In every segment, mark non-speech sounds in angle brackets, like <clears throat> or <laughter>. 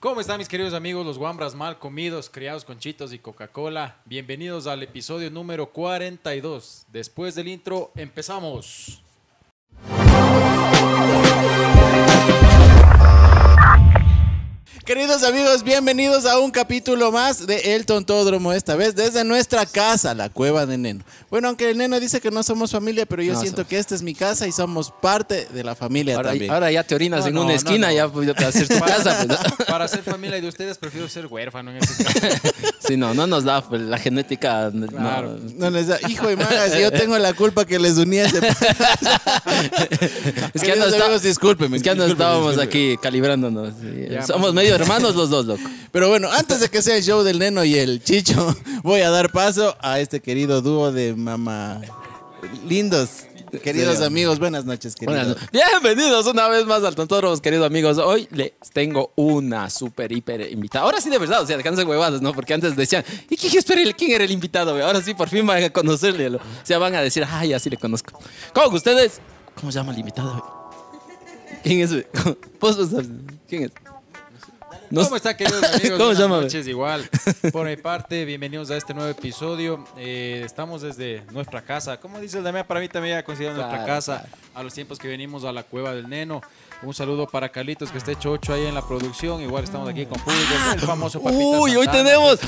¿Cómo están mis queridos amigos, los guambras mal comidos, criados con chitos y Coca-Cola? Bienvenidos al episodio número 42. Después del intro, empezamos. Queridos amigos, bienvenidos a un capítulo más de El Tontódromo, esta vez desde nuestra casa, la cueva de Neno. Bueno, aunque el Neno dice que no somos familia, pero yo No, siento somos. que esta es mi casa y somos parte de la familia Ahora, también. ahora ya te orinas No, en no, una esquina, no. ya pues, para hacer tu casa. Pues, ¿no? <laughs> Para ser familia de ustedes, prefiero ser huérfano en este caso. <laughs> Sí, no, no nos da pues, la genética. no. Claro. No les da, hijo de magas, yo tengo la culpa que les unía ese... <laughs> Es que ya no, Queridos está- amigos, discúlpenme. es que ya no estábamos aquí calibrándonos. Ya, Somos o medio hermanos los dos, loco. Pero bueno, antes de que sea el show del Neno y el Chicho, voy a dar paso a este querido dúo de mamá lindos. Queridos amigos, buenas noches, queridos. Buenas no- Bienvenidos una vez más al Tontódromos, queridos amigos. Hoy les tengo una súper, hiper invitada. Ahora sí, de verdad, o sea, dejándose huevadas, ¿no? Porque antes decían, ¿y quién, era el invitado? güey? Ahora sí, por fin van a conocerle. O sea, van a decir, ay, así le conozco. ¿Cómo ustedes? ¿Cómo se llama el invitado? güey? ¿Quién es? ¿Quién es? ¿Cómo están queridos <laughs> amigos? ¿Cómo Buenas noches, igual. <laughs> Por mi parte, bienvenidos a este nuevo episodio. Eh, estamos desde nuestra casa. Como dice el Damián, para mí también ha considerado nuestra Claro, casa. A los tiempos que venimos a la Cueva del Neno. Un saludo para Carlitos, que está hecho ocho ahí en la producción. Igual estamos aquí con público. El famoso Papita Uy, hoy tenemos.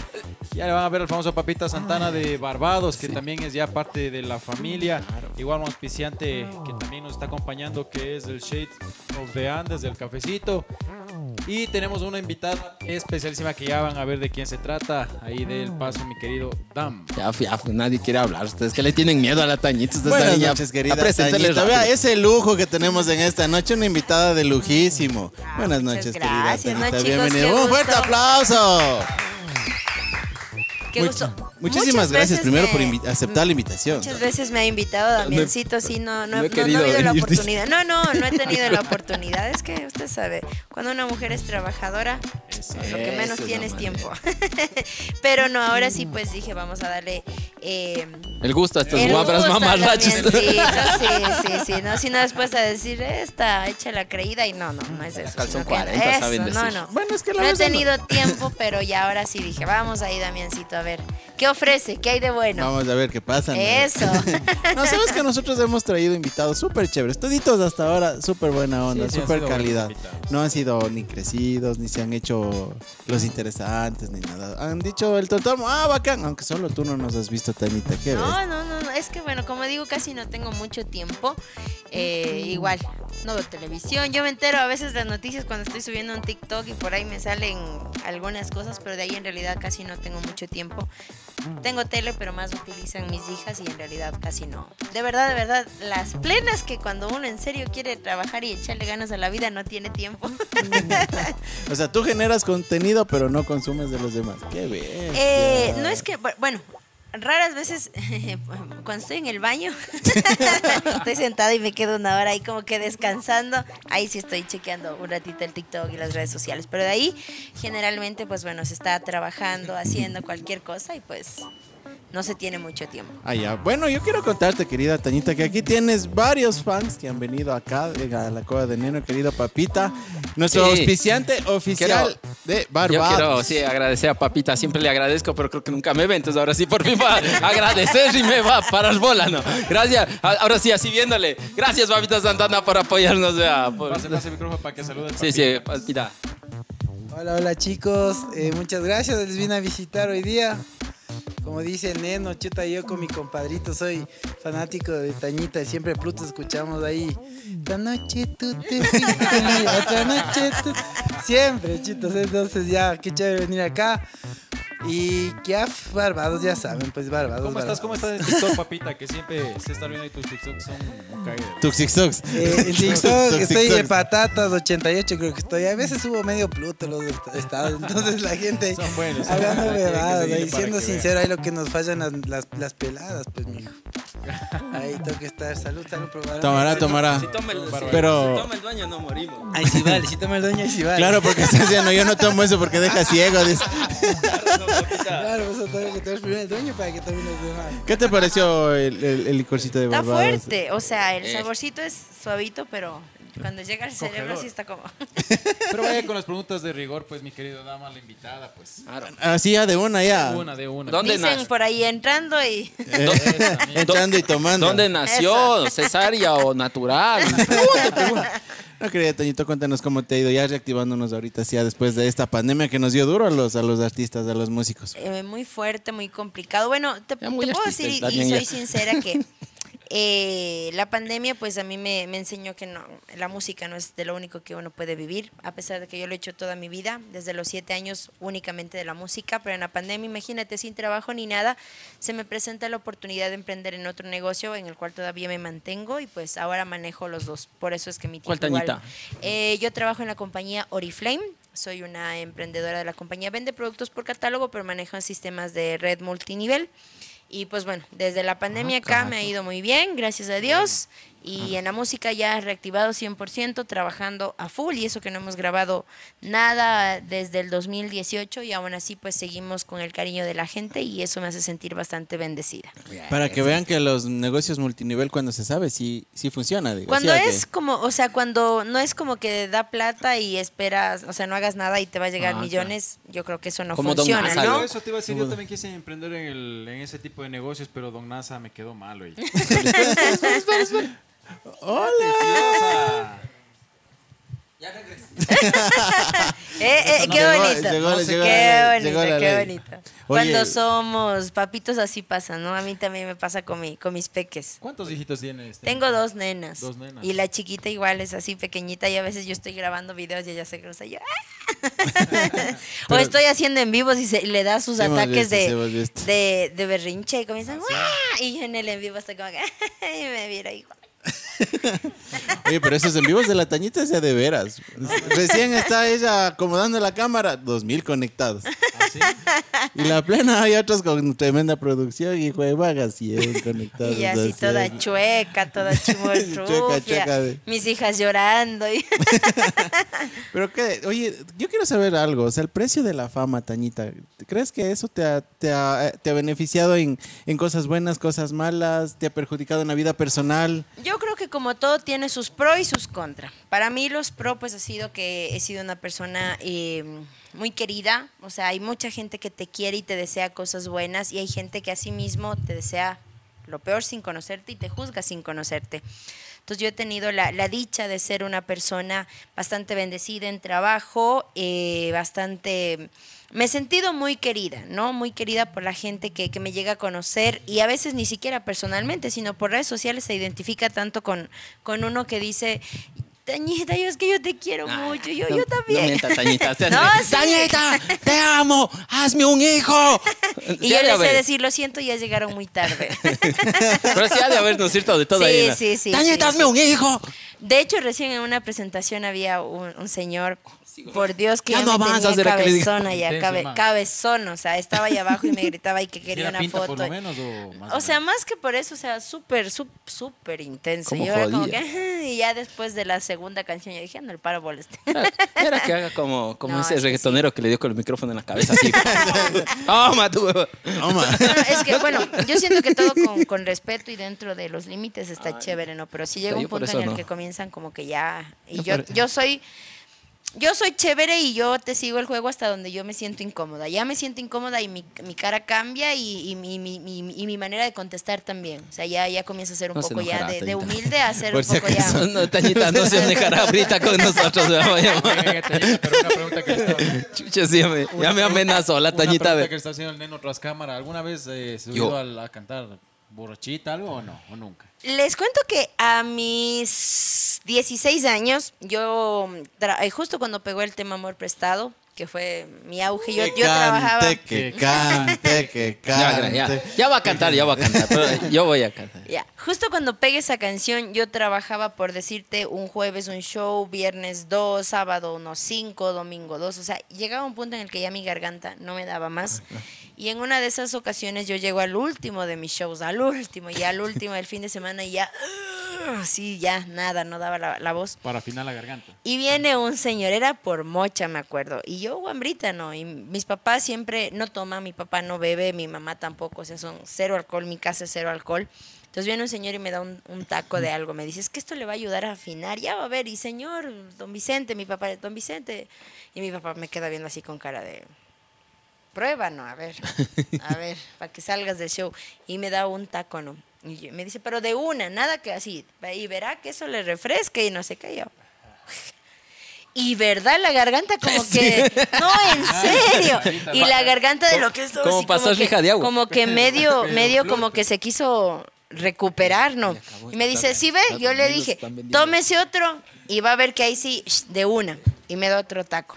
Ya le van a ver al famoso Papita Santana de Barbados, que también es ya parte de la familia. Igual un auspiciante que también nos está acompañando, que es el Shade of the Andes, del cafecito. Y tenemos una invitada especialísima que ya van a ver de quién se trata. Ahí del paso, mi querido Dam. Ya, ya, nadie quiere hablar. Ustedes que le tienen miedo a la tañita. Ustedes Buenas ya, noches, querida Tañita. Vea ese lujo que tenemos en esta noche, una invitada de lujísimo. Buenas muchas noches, gracias, querida ¿no, Tañita. Bienvenida. Qué Un fuerte aplauso. Qué Much- gusto. Muchísimas Muchas gracias veces primero me- por aceptar la invitación. Muchas veces me ha invitado Damiancito, así no, no, no he no- no querido ha habido la oportunidad. No, no, no he tenido la oportunidad. Es que usted sabe, cuando una mujer es trabajadora, lo que menos tiene es tiempo. <laughs> Pero no, ahora sí, pues dije, vamos a darle. eh, El gusto a estas a mamarrachas. Damiancito, <laughs> Sí, sí, sí. No, si no después a decir, esta, echa la creída y no, no, no es eso. Calzón sino que- 40 eso, saben no, decir. no. Bueno, es que la No he verdad no- tenido tiempo, pero ya ahora sí dije, vamos ahí, Damiancito, a ver, ¿qué ofrece? ¿Qué hay de bueno? Vamos a ver qué pasa. ¿no? Eso. <laughs> No, sabes que nosotros hemos traído invitados súper chéveres. Toditos hasta ahora, súper buena onda, Sí, sí, han súper calidad. No han sido ni crecidos, ni se han hecho los interesantes, ni nada. Han dicho el tontomo, ah, bacán. Aunque solo tú no nos has visto, Tanita. ¿Qué ves? No, no, no, no, es que bueno, como digo, casi no tengo mucho tiempo. Eh, igual, no veo televisión. Yo me entero a veces de las noticias cuando estoy subiendo un TikTok y por ahí me salen algunas cosas, pero de ahí en realidad casi no tengo mucho tiempo. Tengo tele, pero más utilizan mis hijas y en realidad casi no. De verdad, de verdad, las plenas que cuando uno en serio quiere trabajar y echarle ganas a la vida no tiene tiempo. <laughs> O sea, tú generas contenido, pero no consumes de los demás. Qué bien. Eh, no es que, bu- bueno, raras veces <laughs> cuando estoy en el baño, <laughs> estoy sentada y me quedo una hora ahí como que descansando, ahí sí estoy chequeando un ratito el TikTok y las redes sociales, pero de ahí generalmente pues bueno, se está trabajando, haciendo cualquier cosa y pues no se tiene mucho tiempo. Ah, ya. Bueno, yo quiero contarte, querida Tañita, que aquí tienes varios fans que han venido acá eh, a la Cueva de Neno, querido Papita, nuestro Sí. auspiciante oficial de Yo Barbados. quiero, sí, agradecer a Papita. Siempre le agradezco, pero creo que nunca me ve. Entonces ahora sí, por fin va a <laughs> agradecer y me va a parar bola, ¿no? Gracias. A- Ahora sí, así viéndole. Gracias, Papita Santana, por apoyarnos. vea, por- Pase, pase el micrófono para que salude al Sí, sí, Papita. Hola, hola chicos, Eh, muchas gracias, les vine a visitar hoy día. Como dice neno, chuta, yo con mi compadrito soy fanático de Tañita, siempre Pluto escuchamos ahí. Esta noche tú te noche tú. Siempre, chicos, entonces ya, qué chévere venir acá. Y que ah, Barbados, ya saben, pues Barbados. ¿Cómo estás? Barbados. ¿Cómo estás en TikTok, papita? Que siempre se está viendo ahí tus TikToks son un cague de- Tuxixox. Eh, en <laughs> TikTok estoy de patatas 88 creo que estoy. A veces subo medio Pluto los est- estados. Entonces la gente <laughs> Son buenos, hablando ahí para siendo sincero, ahí lo que nos fallan las, las, las peladas, pues mijo. Ahí tengo que estar. Salud, salud, probar. Tomará, tomará. Si toma el, si- Pero- si toma el baño, no morimos. Ahí sí vale, si toma el dueño, ahí sí vale. Claro, porque está diciendo, yo no tomo eso porque deja ciego. dice. <laughs> Claro, eso tengo que tener primero el dueño para que tomen los demás. ¿Qué te pareció el, el- el licorcito de Está Barbados? fuerte, o sea, el Eh. saborcito es suavito, pero Cuando llega el cerebro Cogedor. sí está como... <laughs> Pero vaya con las preguntas de rigor, pues, mi querido dama, la invitada, pues. Claro. Así ya de una ya. Una de una. ¿Dónde Dicen nace? por ahí entrando y... Eh, <laughs> entrando y tomando. ¿Dónde nació? ¿Cesárea o natural? <laughs> No, querida Toñito, cuéntanos cómo te ha ido ya reactivándonos ahorita, sí, ya después de esta pandemia que nos dio duro a los, a los artistas, a los músicos. Eh, muy fuerte, muy complicado. Bueno, te, puedo decir, y- soy sincera, que eh, la pandemia pues a mí me, me enseñó que no, la música no es de lo único que uno puede vivir, a pesar de que yo lo he hecho toda mi vida, desde los siete años únicamente de la música, pero en la pandemia, imagínate, sin trabajo ni nada, se me presenta la oportunidad de emprender en otro negocio en el cual todavía me mantengo y pues ahora manejo los dos. Por eso es que mi ¿Cuál Tañita? eh, yo trabajo en la compañía Oriflame. Soy una emprendedora de la compañía. Vende productos por catálogo, pero maneja sistemas de red multinivel. Y pues bueno, desde la pandemia acá me ha ido muy bien, gracias a Dios. Y en la música ya reactivado 100%, trabajando a full. Y eso que no hemos grabado nada desde el 2018. Y aún así pues seguimos con el cariño de la gente y eso me hace sentir bastante bendecida. Para que vean que los negocios multinivel cuando se sabe sí, sí funciona. Digo. Cuando Sí, a que- es como, o sea, cuando no es como que da plata y esperas, o sea, no hagas nada y te va a llegar Ah, millones, yo creo que eso no Como Don funciona, Nasa, ¿no? Eso te iba a decir, yo también quise emprender en, el, en ese tipo de negocios, pero Don NASA me quedó malo. Y... <laughs> <laughs> ¡Hola! <laughs> <laughs> Eh, eh, qué Llegó- bonito. llegó- qué llegó bonito, qué bonito. Oye. Cuando somos papitos así pasa, ¿no? A mí también me pasa con, mi, con mis peques. ¿Cuántos hijitos tienes? Tengo dos nenas. Dos nenas. Y la chiquita igual es así pequeñita y a veces yo estoy grabando videos y ella se cruza y yo. ¡ah! <laughs> o estoy haciendo en vivos y se, le da sus ataques visto, de, de, de berrinche y comienzan. "¡Guau!", Y yo en el en vivo estoy como que. y me mira igual. Oye, pero esos en vivos de la Tañita sea de veras. Recién está ella acomodando la cámara, 2000 conectados. Y la plena hay otros con tremenda producción y juegan 100 conectados. Y así así. toda chueca, toda <laughs> chueca de- Mis hijas llorando. Y <laughs> Pero que, oye, yo quiero saber algo. O sea, el precio de la fama, Tañita, ¿crees que eso te ha, te ha, te ha beneficiado en, en cosas buenas, cosas malas? ¿Te ha perjudicado en la vida personal? Yo creo que como todo tiene sus pros y sus contras. Para mí los pros pues ha sido que he sido una persona eh, muy querida. O sea, hay mucha gente que te quiere y te desea cosas buenas y hay gente que así mismo te desea lo peor sin conocerte y te juzga sin conocerte. Entonces yo he tenido la, la dicha de ser una persona bastante bendecida en trabajo, eh, bastante... Me he sentido muy querida, ¿no? Muy querida por la gente que, que me llega a conocer y a veces ni siquiera personalmente, sino por redes sociales se identifica tanto con, con uno que dice, Tañita, yo es que yo te quiero mucho, yo, No- yo también. No mientas, Tañita. <laughs> No, sí. Tañita, te amo, hazme un hijo. <laughs> Y Sí yo les sé decir, lo siento, ya llegaron muy tarde. <laughs> Pero sí ha de haber, ¿no es cierto? De todo Sí, ahí. sí, sí, Tañita, hazme un hijo. De hecho, recién en una presentación había un, un señor, por Dios, que Ya ya, no me avanzas, tenía diga. cabezona ya, cabe- cabezón, o sea, estaba ahí abajo y me gritaba y que <laughs> quería ¿Era una pinta foto. por lo menos o más? O sea, más que por eso, o sea, súper, súper, súper intenso. ¿Cómo Yo era como que, y ya después de la segunda canción yo dije, "Ah, no, el paro moleste. <laughs> Era que haga como, como <laughs> No, ese es que reggaetonero que le dio con el micrófono en la cabeza. Así. Toma, tú. huevo. Toma. No, es que, bueno, yo siento que todo con, con respeto y dentro de los límites está chévere, ¿no? Pero si llega yo un punto en el no. que comienzan como que ya... Y Yo yo, yo soy... Yo soy chévere y yo te sigo el juego hasta donde yo me siento incómoda. Ya me siento incómoda y mi, mi cara cambia y, y mi, mi- mi- y mi manera de contestar también. O sea, ya, ya comienza a ser un No se poco ya de, humilde a ser <laughs> Por un si poco acaso, ya... No, Tañita, no se <laughs> dejará ahorita con nosotros. una Chucha, sí, ya me, ya me amenazó la una Tañita. pregunta ve. que está haciendo el neno tras cámara. ¿Alguna vez eh, se Yo. subió a, a cantar borrachita algo o no? ¿O nunca? Les cuento que a mis 16 años, yo, eh, justo cuando pegó el tema Amor Prestado, que fue mi auge, yo, Que yo trabajaba... cante, que cante, que Ya, cante. ya, ya va a cantar, ya va a cantar. pero yo voy a cantar. Ya, justo cuando pegué esa canción, yo trabajaba, por decirte, un jueves un show, viernes dos, sábado unos cinco, domingo dos. O sea, llegaba un punto en el que ya mi garganta no me daba más. Y en una de esas ocasiones yo llego al último de mis shows, al último, ya al último del fin de semana y ya, sí, ya nada, no daba la, la voz. Para afinar la garganta. Y viene un señor, era por mocha, me acuerdo. Y yo, guambrita, ¿no? Y mis papás siempre no toman, mi papá no bebe, mi mamá tampoco, o sea, son cero alcohol, mi casa es cero alcohol. Entonces viene un señor y me da un, un taco de algo. Me dice, es que esto le va a ayudar a afinar. Ya va a ver, y señor, don Vicente, mi papá, don Vicente. Y mi papá me queda viendo así con cara de, prueba, no, a ver, <laughs> a ver, para que salgas del show. Y me da un taco, ¿no? Y me dice, pero de una, nada que así. Y verá que eso le refresque y no sé qué yo. Y verdad, la garganta como <laughs> que, no, en serio. Y la garganta de lo que es todo Como pasó lija de agua. como que medio, <laughs> medio como que se quiso recuperar, ¿no? Y me dice, sí ve, yo le dije, tómese otro y va a ver que ahí sí, de una. Y me da otro taco.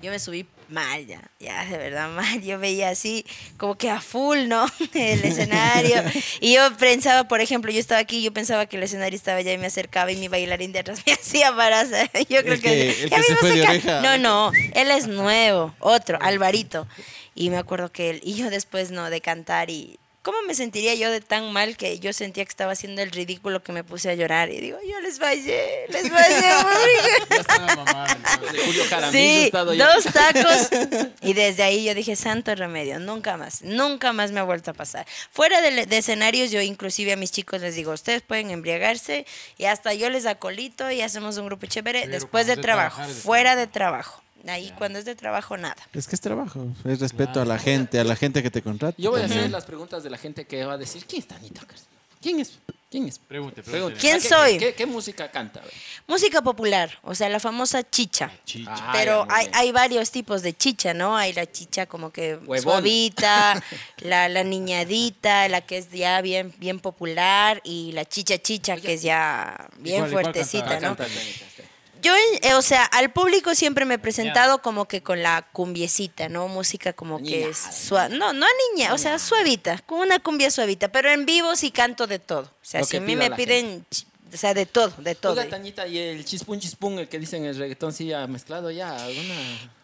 Yo me subí mal ya, ya de verdad mal. Yo veía así como que a full, ¿no? <laughs> El escenario. Y yo pensaba, por ejemplo, yo estaba aquí, yo pensaba que el escenario estaba allá y me acercaba y mi bailarín de atrás <laughs> me hacía para. Yo creo El que- el "Ya que se mismo fue de ca-". oreja. No, no, él es nuevo, otro, Alvarito. Y me acuerdo que él, y yo después, ¿no? De cantar y... ¿Cómo me sentiría yo de tan mal que yo sentía que estaba haciendo el ridículo que me puse a llorar? Y digo, yo les fallé, les fallé, <laughs> Sí, estado ya. dos tacos. <laughs> Y desde ahí yo dije, santo remedio, nunca más, nunca más me ha vuelto a pasar. Fuera de, de escenarios, yo inclusive a mis chicos les digo, ustedes pueden embriagarse y hasta yo les acolito y hacemos un grupo chévere Pero después de trabajo, fuera de trabajo. Ahí cuando es de trabajo, nada. Es que es trabajo, es respeto a la gente, a la gente que te contrata. Yo voy a hacer las preguntas de la gente que va a decir, ¿quién es Tanita Carson? ¿Quién es? ¿Quién es? Pregunte, Pregunte. pregunte. ¿Quién ¿A qué- soy? ¿Qué, qué música canta? Música popular, o sea, la famosa chicha. Chicha. Ah, Pero hay, hay varios tipos de chicha, ¿no? Hay la chicha como que Huevón. suavita, <laughs> la, la niñadita, la que es ya bien, bien popular, y la chicha chicha, que es ya bien fuertecita, canta? ¿no? Canta Tanita, sí. Yo, eh, o sea, al público siempre me he presentado como que con la cumbiecita, ¿no? Música como que es suave. No, no niña, o sea, suavita, con una cumbia suavita, pero en vivo sí canto de todo. O sea, Lo si que a mí me piden, o sea, de todo, de todo. Oiga, Tañita, y el chispún chispún, el que dicen el reggaetón, sí ha mezclado ya alguna.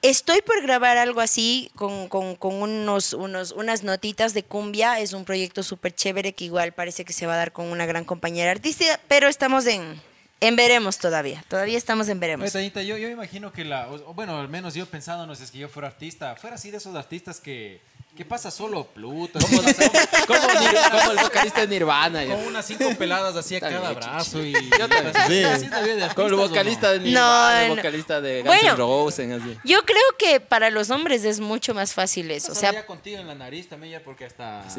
Estoy por grabar algo así con, con- con unos, unos, unas notitas de cumbia. Es un proyecto súper chévere que igual parece que se va a dar con una gran compañera artística, pero estamos en, en veremos todavía. Todavía estamos en Oye, veremos. Tañita, yo, yo imagino que la, bueno, al menos yo pensando, no sé, es que yo fuera artista, fuera así de esos artistas que, que pasa solo Pluto, Como, como, como el vocalista de Nirvana. con unas cinco <laughs> peladas así a cada brazo y... Con el vocalista de Nirvana, el vocalista de Guns Bueno. N' Roses, así. Yo creo que para los hombres es mucho más fácil eso. O sea, contigo en la nariz también ya porque hasta... <laughs>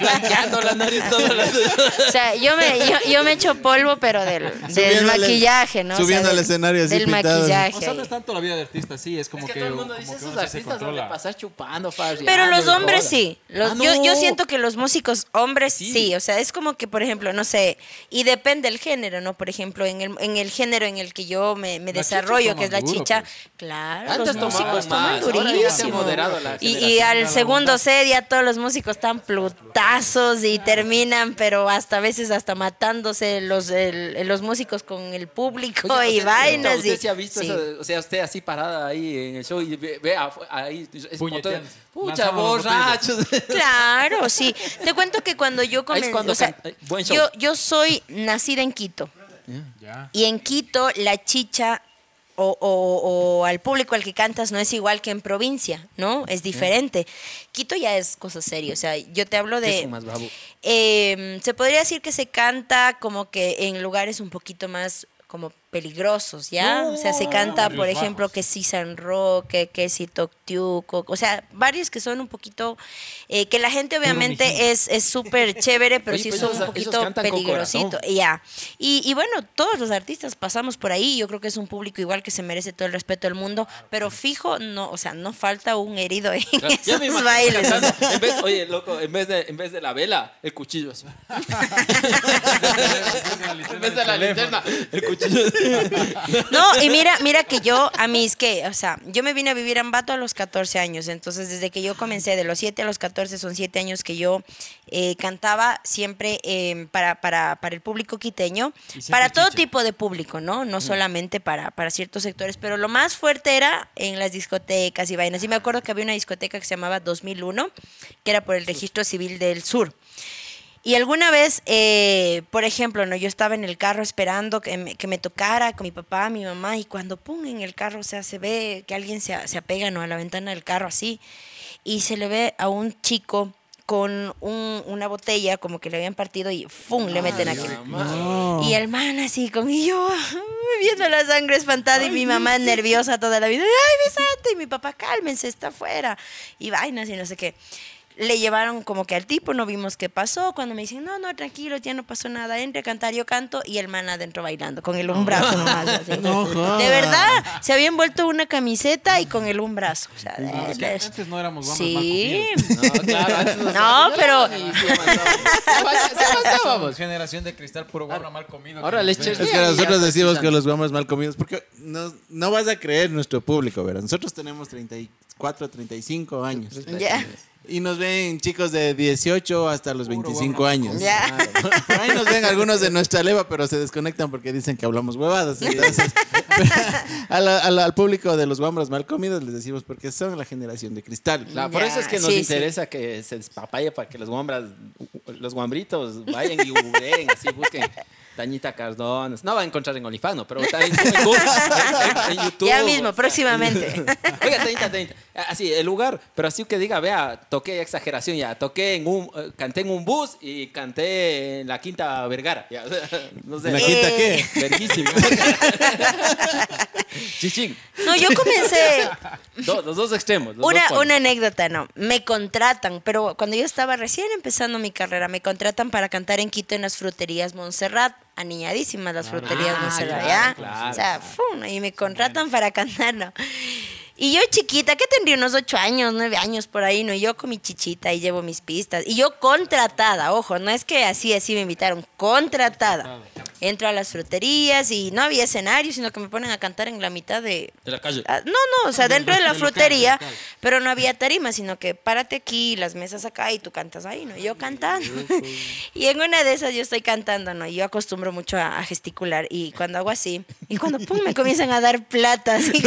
Blanqueando la nariz todas las... o sea, yo me, yo, yo me echo polvo, pero del, del maquillaje, ¿no? Subiendo al escenario así Del pintado. maquillaje. O sea, no es tanto la vida de artista, sí, es como Es que, que... todo el mundo como dice, esos artistas son de controla. Chupando, farreando. Pero los hombres joda. sí. Los- Ah, yo, yo siento que los músicos hombres Sí. sí. O sea, es como que, por ejemplo, no sé, y depende del género, ¿no? Por ejemplo, en el, en el género en el que yo me, desarrollo, que es la duro, chicha, pues. claro, Antes los músicos toman se durísimo. y, y al segundo set ya todos los músicos están plutazos y terminan, pero hasta a veces hasta matándose los, el- los músicos con el público Oye, y o sea, vainas. Usted y- sí ha visto sí. eso, o sea, usted así parada ahí en el show y ve, ahí, es Pucha, borrachos. <laughs> Claro, sí. Te cuento que cuando yo comencé, cuando o sea, can- buen show. yo, yo soy nacida en Quito y en Quito la chicha o, o- o al público al que cantas no es igual que en provincia, ¿no? Es diferente. Quito ya es cosa seria, o sea, yo te hablo ¿Qué de... más? Eh, se podría decir que se canta como que en lugares un poquito más como peligrosos, ¿ya? o sea, se canta, por ejemplo, bajos. que si San Roque, que si Toctiuco, o sea, varios que son un poquito, eh, que la gente obviamente es es súper chévere, pero Oye, sí pues son esos- un poquito peligrosito, ya. Y, y bueno, todos los artistas pasamos por ahí, yo creo que es un público igual que se merece todo el respeto del mundo, pero fijo, no, o sea, no falta un herido en me esos bailes. cantando, en vez, oye, loco, en vez, de, en vez de la vela, el cuchillo. <laughs> <laughs> En vez de la linterna, el cuchillo. No, y mira, mira que yo, a mis que, o sea, yo me vine a vivir a Ambato a los 14 años, entonces desde que yo comencé, de los 7 a los 14, son 7 años que yo eh, cantaba siempre eh, para, para, para el público quiteño, para todo chicha. tipo de público, ¿no? No solamente para, para ciertos sectores, pero lo más fuerte era en las discotecas y vainas. Y me acuerdo que había una discoteca que se llamaba 2001, que era por el registro civil del sur. Y alguna vez, eh, por ejemplo, no, yo estaba en el carro esperando que me, que me tocara con mi papá, mi mamá, y cuando pum en el carro, o sea, se ve que alguien se, se apega ¿no? a la ventana del carro así, y se le ve a un chico con un- una botella, como que le habían partido y ¡fum! le meten aquí. No. Y el man así con y yo <laughs> viendo la sangre espantada y mi mamá nerviosa toda la vida. ¡Ay, Vicente! Y mi papá, cálmense, está afuera. Y vainas y no sé qué. Le llevaron como que al tipo, no vimos qué pasó. Cuando me dicen, no, no, tranquilo, ya no pasó nada, entre a cantar, yo canto. Y el man adentro bailando, con el un brazo nomás. así. de verdad, se había envuelto una camiseta y con el un brazo. O sea, de- Ah, antes no éramos guambras Sí. No, claro, antes No, <laughs> pero-. Sí avanzábamos. <laughs> Generación de cristal, puro guambra mal comido. Ahora les. Es que nosotros decimos que los guambras mal comidos, porque no, no vas a creer nuestro público, ¿verdad? Nosotros tenemos 34, 35 años. Ya. Y nos ven chicos de 18 hasta los 25 años. Ya. Por ahí nos ven algunos de nuestra leva, pero se desconectan porque dicen que hablamos huevadas. Entonces, <laughs> a la- a la- al público de los guambras mal comidos les decimos porque son la generación de cristal. Claro, por eso es que nos sí, sí. interesa que se despapalle para que los guambras, los guambritos vayan y googleen, así busquen Tañita Cardones. No va a encontrar en Olifano, pero está en, en Google, en- en- en YouTube. Ya mismo, próximamente. <laughs> Oiga, Tañita, Tañita. Así, el lugar, pero así que diga, vea, toqué exageración ya, toqué en un, eh, canté en un bus y canté en la Quinta Vergara. Ya, <laughs> no sé. ¿En la quinta qué? Verguísimo. <laughs> Chichín. No, yo comencé Do- los dos extremos. los una, dos una anécdota, no. Me contratan, pero cuando yo estaba recién empezando mi carrera, me contratan para cantar en Quito en las fruterías Montserrat. Aniñadísimas las fruterías Ah, Montserrat, claro, ¿ya? claro. O sea, ¡fum! y me contratan para cantar, ¿no? Y yo chiquita, que tendría unos ocho años, nueve años por ahí, ¿no? Y yo con mi chichita y llevo mis pistas. Y yo contratada, ojo, no es que así, así me invitaron, contratada. Entro a las fruterías y no había escenario, sino que me ponen a cantar en la mitad de, De la calle. Ah, No, no, o sea, dentro de la frutería, pero no había tarima, sino que párate aquí, las mesas acá y tú cantas ahí, ¿no? Y Yo cantando. <laughs> y en una de esas yo estoy cantando, ¿no? Y yo acostumbro mucho a, a gesticular y cuando hago así, y cuando pum, me comienzan a dar plata, así <laughs> <laughs>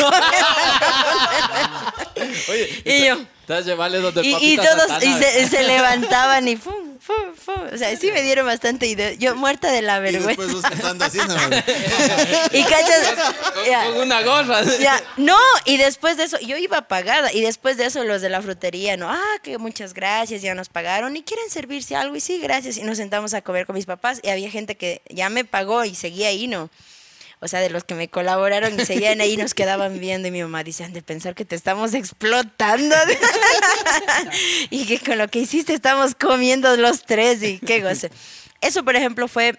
Oye, Y yo. Estás llevarle donde el y, todos y se, se levantaban y pum, pum, pum. O sea, sí me dieron bastante idea. Yo muerta de la Y vergüenza. después vos cantando así, ¿no? <laughs> Y cachas, Con, ya. con una gorra. Ya, no, y después de eso, yo iba pagada, y después de eso los de la frutería, no, ah, que muchas gracias, ya nos pagaron, y quieren servirse algo, y sí, gracias, y nos sentamos a comer con mis papás, y había gente que ya me pagó y seguía ahí, ¿no? O sea, de los que me colaboraron y seguían ahí, nos quedaban viendo, y mi mamá dice, han de pensar que te estamos explotando, <laughs> y que con lo que hiciste estamos comiendo los tres, y qué goce. Eso, por ejemplo, fue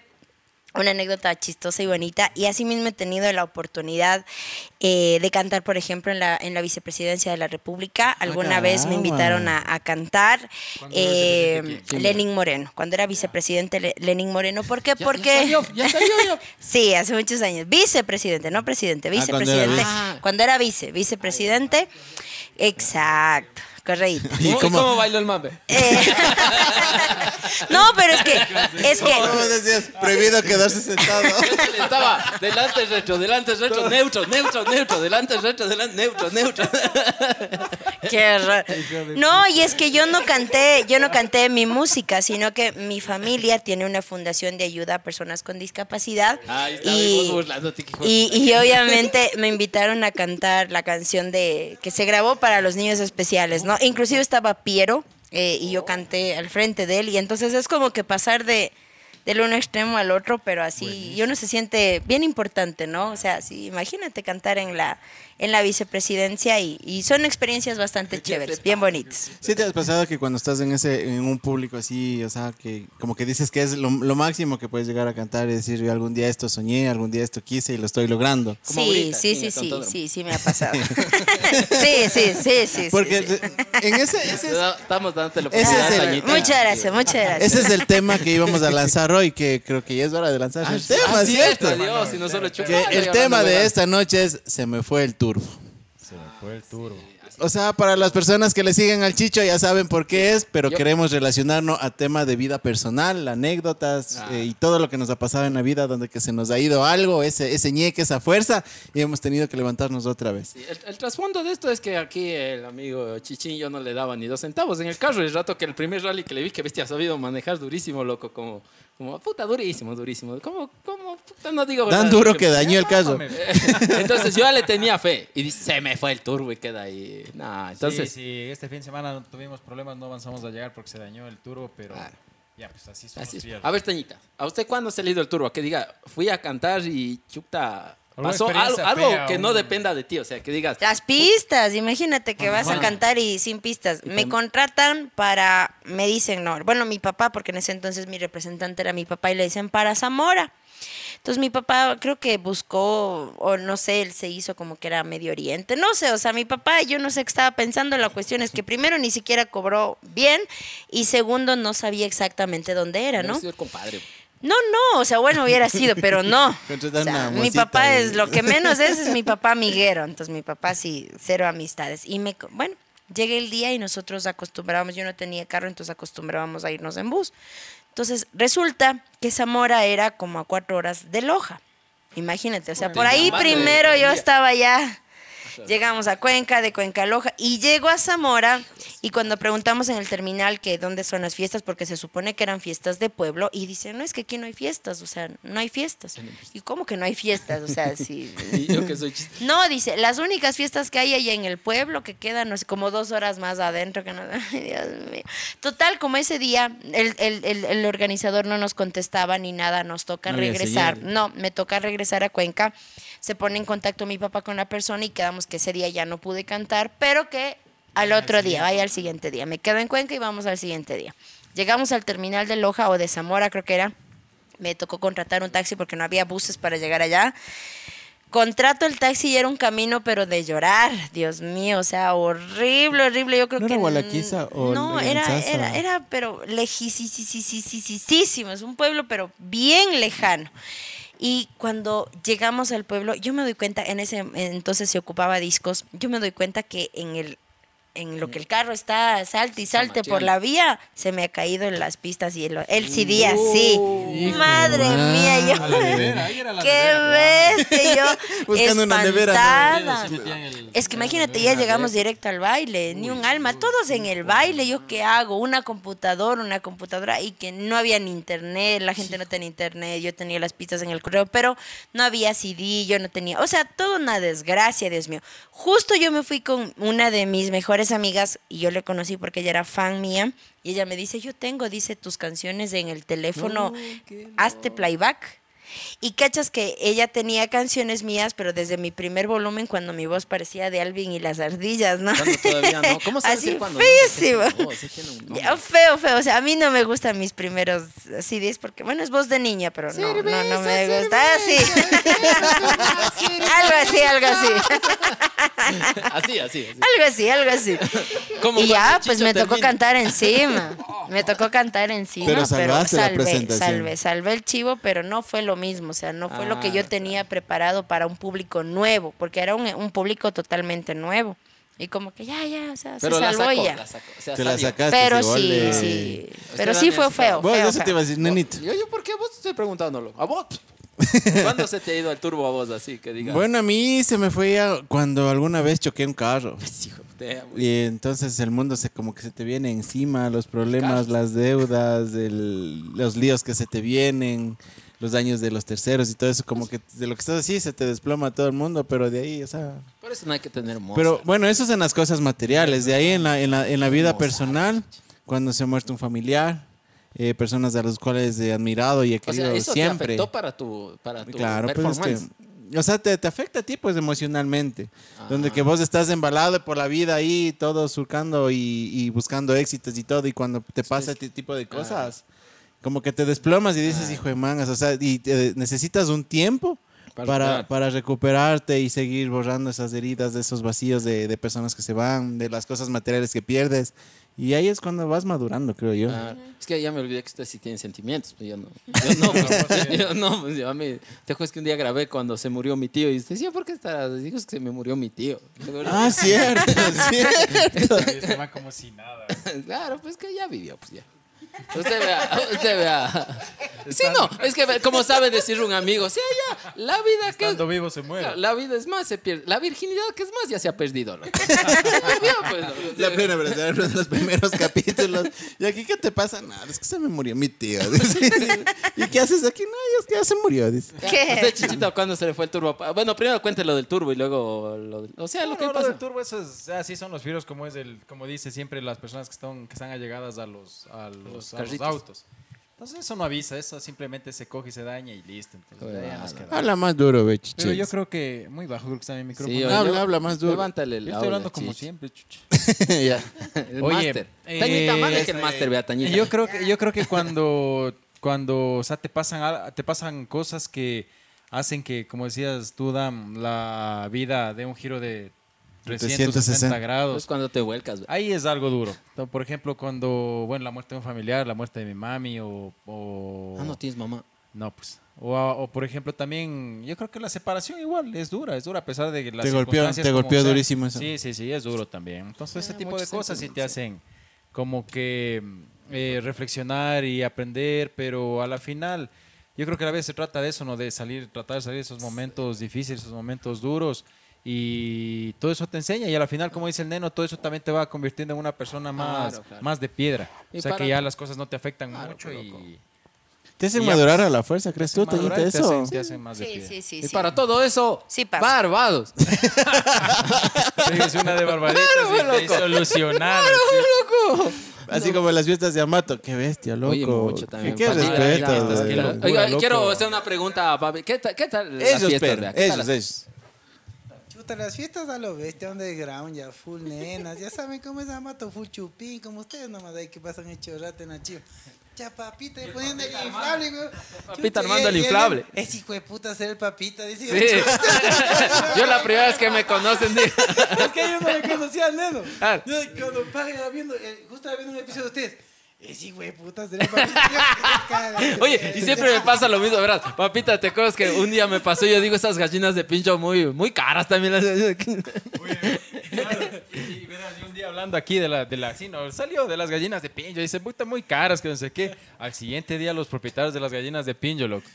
una anécdota chistosa y bonita. Y así mismo he tenido la oportunidad eh, de cantar, por ejemplo, en la, en la vicepresidencia de la República. Alguna vez me invitaron a, a cantar ¿Cuándo era eh? Lenin Moreno. Cuando era vicepresidente Le- Lenin Moreno. ¿Por qué? Ya- Porque... Ya salió, ya salió ya. <laughs> Sí, hace muchos años. Vicepresidente, no presidente, Ah, cuando era vicepresidente. vice. Cuando era vice, vicepresidente. Exacto, correcto. ¿Y ¿Cómo, cómo? bailó el mambe? Eh, <laughs> no, pero es que, es que, ¿Cómo decías? Prohibido quedarse sentado. Estaba delante, retro, delante, retro, neutro, neutro, neutro, delante, retro, delante, neutro, neutro. Qué. No, y es que yo no canté, yo no canté mi música, sino que mi familia tiene una fundación de ayuda a personas con discapacidad. Ahí está, y, y, y obviamente me invitaron a cantar la canción de que se grabó para los niños especiales, ¿no? Inclusive estaba Piero eh, y yo canté al frente de él y entonces es como que pasar de del uno extremo al otro, pero así y uno se siente bien importante, ¿no? O sea, sí, imagínate cantar en la en la vicepresidencia y, y son experiencias bastante chéveres, bien bonitas. ¿Sí te has pasado que cuando estás en ese en un público así, o sea, que como que dices que es lo, lo máximo que puedes llegar a cantar y decir, yo algún día esto soñé, algún día esto quise y lo estoy logrando? Como Sí, ahorita, sí, sí, sí, sí, sí me ha pasado. <laughs> sí, sí, sí, sí. Porque sí, sí. en ese, ese es, Estamos dándote la Ese oportunidad, es el- Tañita. Muchas gracias, muchas gracias. ese es el tema que íbamos a <laughs> lanzar hoy, que creo que ya es hora de lanzar el tema, Ah, ¿cierto? cierto, no Que el tema de esta noche es Se me fue el turbo. Se me fue el turbo. O sea, para las personas que le siguen al Chicho ya saben por qué es, pero Yo- queremos relacionarnos a tema de vida personal, anécdotas Ah. eh, y todo lo que nos ha pasado en la vida donde que se nos ha ido algo, ese, ese ñeque, esa fuerza y hemos tenido que levantarnos otra vez. Sí, El, el trasfondo de esto es que aquí el amigo Chichín yo no le daba ni dos centavos en el carro. El rato que el primer rally que le vi, que bestia ha sabido manejar durísimo, loco, como Como, puta, durísimo, durísimo. ¿Cómo, cómo, puta, no digo Tan verdad? duro que dañó el caso. <laughs> Entonces yo ya le tenía fe. Y dice, se me fue el turbo y queda ahí. Nah, entonces... sí, sí, este fin de semana no tuvimos problemas, no avanzamos a llegar porque se dañó el turbo, pero Claro. ya, pues así Así es. fieles. A ver, Tañita, ¿a usted cuándo se le ha ido el turbo? Que diga, fui a cantar y chuta, ¿Alguna pasó algo, experiencia algo fea, que no dependa de ti. O sea, que digas, Las pistas, imagínate que vas a cantar y sin pistas. Me contratan para, me dicen, no, bueno, mi papá, porque en ese entonces mi representante era mi papá y le dicen para Zamora. Entonces mi papá creo que buscó, o no sé, él se hizo como que era Medio Oriente, no sé, o sea, mi papá, yo no sé qué estaba pensando, la cuestión es que primero ni siquiera cobró bien y segundo no sabía exactamente dónde era, "Debe ¿no? compadre. No, no, o sea, bueno, hubiera sido, pero no. <laughs> O sea, mi papá es, lo que menos es, es mi papá <laughs> miguero, entonces mi papá sí, cero amistades. Y me, bueno, llegué el día y nosotros acostumbrábamos, yo no tenía carro, entonces acostumbrábamos a irnos en bus. Entonces, resulta que Zamora era como a cuatro horas de Loja. Imagínate, o sea, por ahí primero yo estaba ya Llegamos a Cuenca, de Cuenca a Loja, y llego a Zamora, y cuando preguntamos en el terminal que dónde son las fiestas, porque se supone que eran fiestas de pueblo, y dicen, no, es que aquí no hay fiestas, o sea, no hay fiestas. ¿Y cómo que no hay fiestas? O sea, <laughs> sí. Y yo que soy chiste. No, dice, las únicas fiestas que hay allá en el pueblo, que quedan, no sé, como dos horas más adentro, que no, <laughs> Dios mío. Total, como ese día el, el- el- el organizador no nos contestaba ni nada, nos toca No regresar. No, me toca regresar a Cuenca. Se pone en contacto mi papá con la persona y quedamos que ese día ya no pude cantar, pero que al otro día, vaya al siguiente día. Me quedo en Cuenca y vamos al siguiente día. Llegamos al terminal de Loja o de Zamora, creo que era. Me tocó contratar un taxi porque no había buses para llegar allá. Contrato el taxi y era un camino, pero de llorar, Dios mío, o sea, horrible, horrible. Yo creo ¿No que. era Gualaquiza o No, era, era, era, pero lejísimo. Es un pueblo, pero bien lejano. Y cuando llegamos al pueblo, yo me doy cuenta, en ese entonces se ocupaba discos, yo me doy cuenta que en el en lo que el carro está salte y salte por la vía, se me ha caído en las pistas y el, el CD así. Madre mía, yo. A la nevera, ahí era la ¡Qué bestia! Yo <laughs> Buscando una nevera, Es que imagínate, ya llegamos directo al baile, ni un alma, todos en el baile, yo qué hago, una computadora, una computadora, y que no había ni internet, la gente no tenía internet, yo tenía las pistas en el correo, pero no había CD, yo no tenía, o sea, toda una desgracia, Dios mío. Justo yo me fui con una de mis mejores amigas, y yo le conocí porque ella era fan mía, y ella me dice, yo tengo, dice, tus canciones en el teléfono, hazte playback. Y cachas que ella tenía canciones mías, pero desde mi primer volumen, cuando mi voz parecía de Alvin y las ardillas, ¿no? Cuando todavía no. ¿Cómo sabes Así que cuando feísimo. No, Oh, feo, feo. O sea, a mí no me gustan mis primeros CDs porque, bueno, es voz de niña, pero no, no, no me gusta. Ah, sí. algo así, algo así. Así, así, así. Algo así, algo así. Como Y ya, pues me tocó termina. cantar encima. Me tocó cantar encima, Pero pero, la salvé, presentación. salvé, salvé el chivo, pero no fue lo mismo. O sea, no fue lo que yo Ah, tenía preparado para un público nuevo, porque era un, un público totalmente nuevo. Y como que ya, ya, o sea, Pero se salvó ya. la sacó. O sea, Te la sacaste. Pero sí, de- sí. Pero sí fue feo. Bueno, feo, eso te iba a decir, nenito. Yo, yo, ¿por qué vos te estoy preguntándolo? ¿A vos? <laughs> ¿Cuándo se te ha ido el turbo a vos así? Que digas. Bueno, a mí se me fue ya cuando alguna vez choqué un carro. <laughs> hijo de puta, Y entonces el mundo se como que se te viene encima, los problemas, las deudas, el- los líos que se te vienen, los daños de los terceros y todo eso, como que de lo que estás así se te desploma todo el mundo, pero de ahí, o sea... Por eso no hay que tener moza. Pero bueno, eso es en las cosas materiales, de ahí en la, en la, en la vida personal, cuando se ha muerto un familiar, eh, personas a las cuales he admirado y he o querido sea, eso siempre. te afectó para tu, para tu Claro, pues es performance. que, o sea, te, te afecta a ti pues emocionalmente, donde Ah. que vos estás embalado por la vida ahí, todo surcando y, y buscando éxitos y todo, y cuando te pasa este tipo de cosas, como que te desplomas y dices, hijo de mangas, o sea, y te- necesitas un tiempo Para para, para recuperarte y seguir borrando esas heridas, de esos vacíos de, de personas que se van, de las cosas materiales que pierdes, y ahí es cuando vas madurando, creo yo. Ah, es que ya me olvidé que ustedes sí tienen sentimientos. Pues yo no. <laughs> Yo no, pues, yo no, pues, yo a mí, te acuerdas que un día grabé cuando se murió mi tío y decía, ¿por qué estarás? Digo, es que se me murió mi tío. Ah, <laughs> cierto, <laughs> cierto. Man como si nada. claro, pues que ya vivió, pues ya. Usted vea, usted vea. Sí, no, es que como sabe decir un amigo, sí, ya, la vida que Estando vivo se muere. La vida es más, se pierde. La virginidad que es más, ya se ha perdido. <laughs> Ya, pues, no, La plena verdad, en los primeros capítulos. ¿Y aquí qué te pasa? Nada, es que se me murió mi tío. dice. ¿Y qué haces aquí? No, es que ya se murió. Dice. ¿Qué? Usted, chichito, ¿cuándo se le fue el turbo? Bueno, primero cuente lo del turbo y luego lo O sea, lo No, que no, lo pasa. del turbo, eso es, así son los virus, como es el, como dice siempre las personas que están, que están allegadas a los, a los, a los carritos. autos. Entonces eso no avisa, eso simplemente se coge y se daña y listo. Entonces, ya nos queda. Habla más duro, ve, chiche. Pero yo creo que muy bajo creo que está mi micrófono. Sí, yo oye, Habla, más duro. Levántale el estoy audio, hablando como siempre, chucha. <laughs> ya. El Oye, máster. eh, Tañita, mándale que el máster vea, Tañita. Yo creo que yo creo que cuando cuando o sea te pasan te pasan cosas que hacen que como decías tú Dan la vida de un giro de 360 360 Es grados. cuando te vuelcas. Ahí es algo duro. Entonces, Por ejemplo, cuando bueno, la muerte de un familiar, la muerte de mi mami o, o- Ah, no tienes mamá. no, pues. O, o, por ejemplo también, yo creo que la separación igual es dura, es dura a pesar de que las Te golpeó- te golpeó durísimo eso. Sí, sí, sí, es duro también. Entonces ese Ah, tipo de cosas sí te hacen como que eh, reflexionar y aprender, pero a la final yo creo que a la vez se trata de eso, ¿no? De salir, tratar de salir de esos momentos difíciles, esos momentos duros. Y todo eso te enseña y a la final, como dice el neno, todo eso también te va convirtiendo en una persona más, Claro, claro. más de piedra. Y o sea que ya las cosas no te afectan Claro, mucho loco. y... Te hacen Y madurar pues, a la fuerza, ¿crees tú, te Eso. hacen- te hacen más de Sí, piedra. sí, sí. Y sí. para todo eso. Barbados. <laughs> Sí, es una de barbaditas y loco. Así como las fiestas de Amato. Qué bestia, loco. Oye, mucho también. Qué, qué respeto. Oiga, quiero hacer una pregunta, papi. ¿Qué tal, qué tal ellos. Chuta, las fiestas a lo bestia, underground, ya full nenas, ya saben cómo es Amato, full chupín, como ustedes nomás ahí que pasan hecho rato en Achio. Ya papita, y poniendo el inflable, güey. Papita armando el inflable. Es hijo de puta ser el papita, dice. Sí. <laughs> Yo la primera vez que me conocen digo, Es que yo no le conocía al neno. Ah. Yo cuando paga estaba viendo, eh, justo estaba viendo un episodio de ustedes. Es hijo de puta ser el papita. <laughs> Oye, y siempre me pasa lo mismo, verás. Papita, ¿te acuerdas que un día me pasó? Yo digo, esas gallinas de pincho muy, muy caras también. las- Claro, y, y verás, y un día hablando aquí de la, de la, sí, no, salió de las gallinas de pincho, dice, puta, muy caras, que no sé qué. Al siguiente día los propietarios de las gallinas de pincho, loco.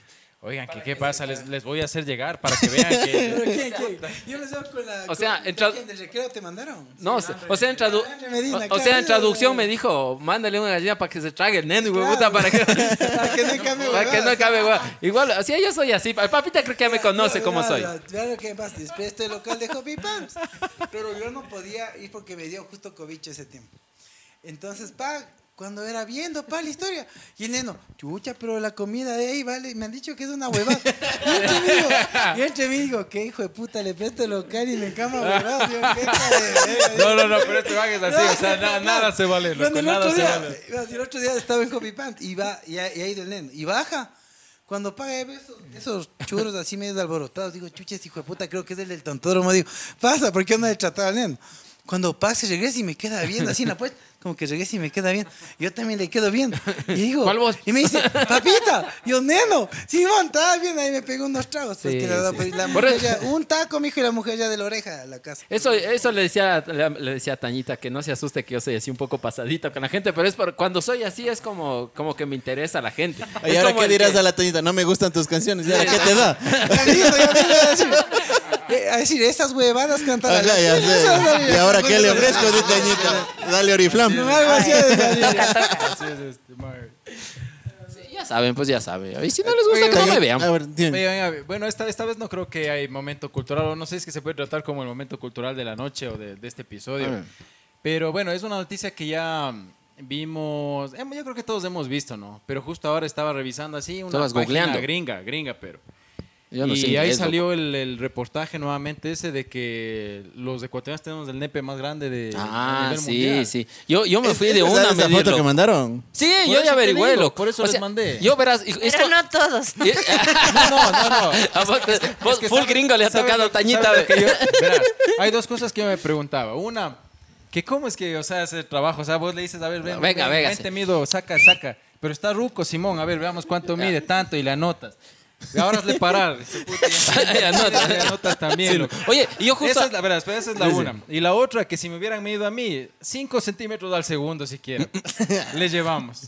Oigan, ¿qué, qué pasa? Les, les voy a hacer llegar para que vean <laughs> ¿Pero que... quién, quién? Yo me con la. O sea, con- entra- ¿quién del recreo te mandaron? No, o sea, o sea, en, tradu- Medina, o- o claro. sea, en traducción me dijo, mándale una gallina para que se trague el neno, y Claro. puta, para que, <laughs> Para que no cambie para que no güey. Igual, así yo soy así. El papita creo que ya me conoce cómo soy. Vean lo que pasa. Después este local de Hobby Pumps. Pero yo no podía ir porque me dio justo cobicho ese tiempo. Entonces, pa, cuando era viendo, pa, la historia. Y el neno, chucha, pero la comida de ahí, vale, me han dicho que es una huevada. Y entre mí digo, y digo, qué hijo de puta, le presto el local y me encama huevada. <laughs> No, no, no, pero este van es así, o sea, na- nada se vale, loco, el nada se vale. el otro día estaba en Hobby Pants y va, y ha, y ha ido el neno, y baja. Cuando paga esos, esos churros así medio alborotados, digo, chuches, hijo de puta, creo que es el del tontódromo. Digo, pasa, ¿por qué no le trataba al neno? Cuando pasa, regresa y me queda viendo así en la puerta, como que regresa y me queda bien. Yo también le quedo viendo. Y digo, ¿Cuál voz? y me dice, papita, yo, neno, Simón, estaba bien, ahí me pegó unos tragos. Pues Sí, que la, sí. la Por mujer ya, un taco, mi hijo, y la mujer ya de la oreja a la casa. Eso, eso le decía, le, le decía a Tañita que no se asuste que yo soy así un poco pasadito con la gente, pero es por, cuando soy así es como, como que me interesa la gente. ¿Y Es ahora como qué dirás que- a la Tañita? No me gustan tus canciones. ¿Y ahora qué te da? <laughs> A decir, eh, a decir, esas huevadas cantan a Ajá, ya sé. ¿Y ahora qué le ofrezco, de Tañita? Dale Oriflam. No me hago así de salir. Así es, este. Sí, ya saben, pues ya saben. Y si no les gusta, que no me vean. A ver. Oye, bueno, esta, esta vez no creo que hay momento cultural, o no sé si es que se puede tratar como el momento cultural de la noche o de, de este episodio. Ver. Pero bueno, es una noticia que ya vimos, em, yo creo que todos hemos visto, ¿no? Pero justo ahora estaba revisando así una Estabas página googleando. gringa, gringa, pero. Yo no y sé ahí salió el, el reportaje nuevamente ese de que los ecuatorianos tenemos el nepe más grande de a Ah, nivel sí, mundial. sí. Yo, yo me ¿Es- fui es de una esa foto que mandaron? Sí, Por yo ya te averigüé, por eso O les mandé. Yo verás, y- Pero esto... no todos. <laughs> <laughs> No, no, no. <laughs> Vos te- que full sabe- gringo le ha tocado Tañita. que yo- verás, hay dos cosas que yo me preguntaba. Una, que cómo es que, o sea, ese trabajo, o sea, vos le dices, a ver, ven, Venga, ven, venga, vente, sí. mido, saca, saca. Pero está ruco, Simón, a ver, veamos cuánto mide tanto y le anotas. Y ahora hazle parar. ese puto, y- Y anota. le anotas también. Sí, loco. Oye, y yo justo... Esa es la verdad, pero esa es la Sí, sí. una. Y la otra, que si me hubieran medido a mí, 5 centímetros al segundo siquiera, <laughs> le llevamos.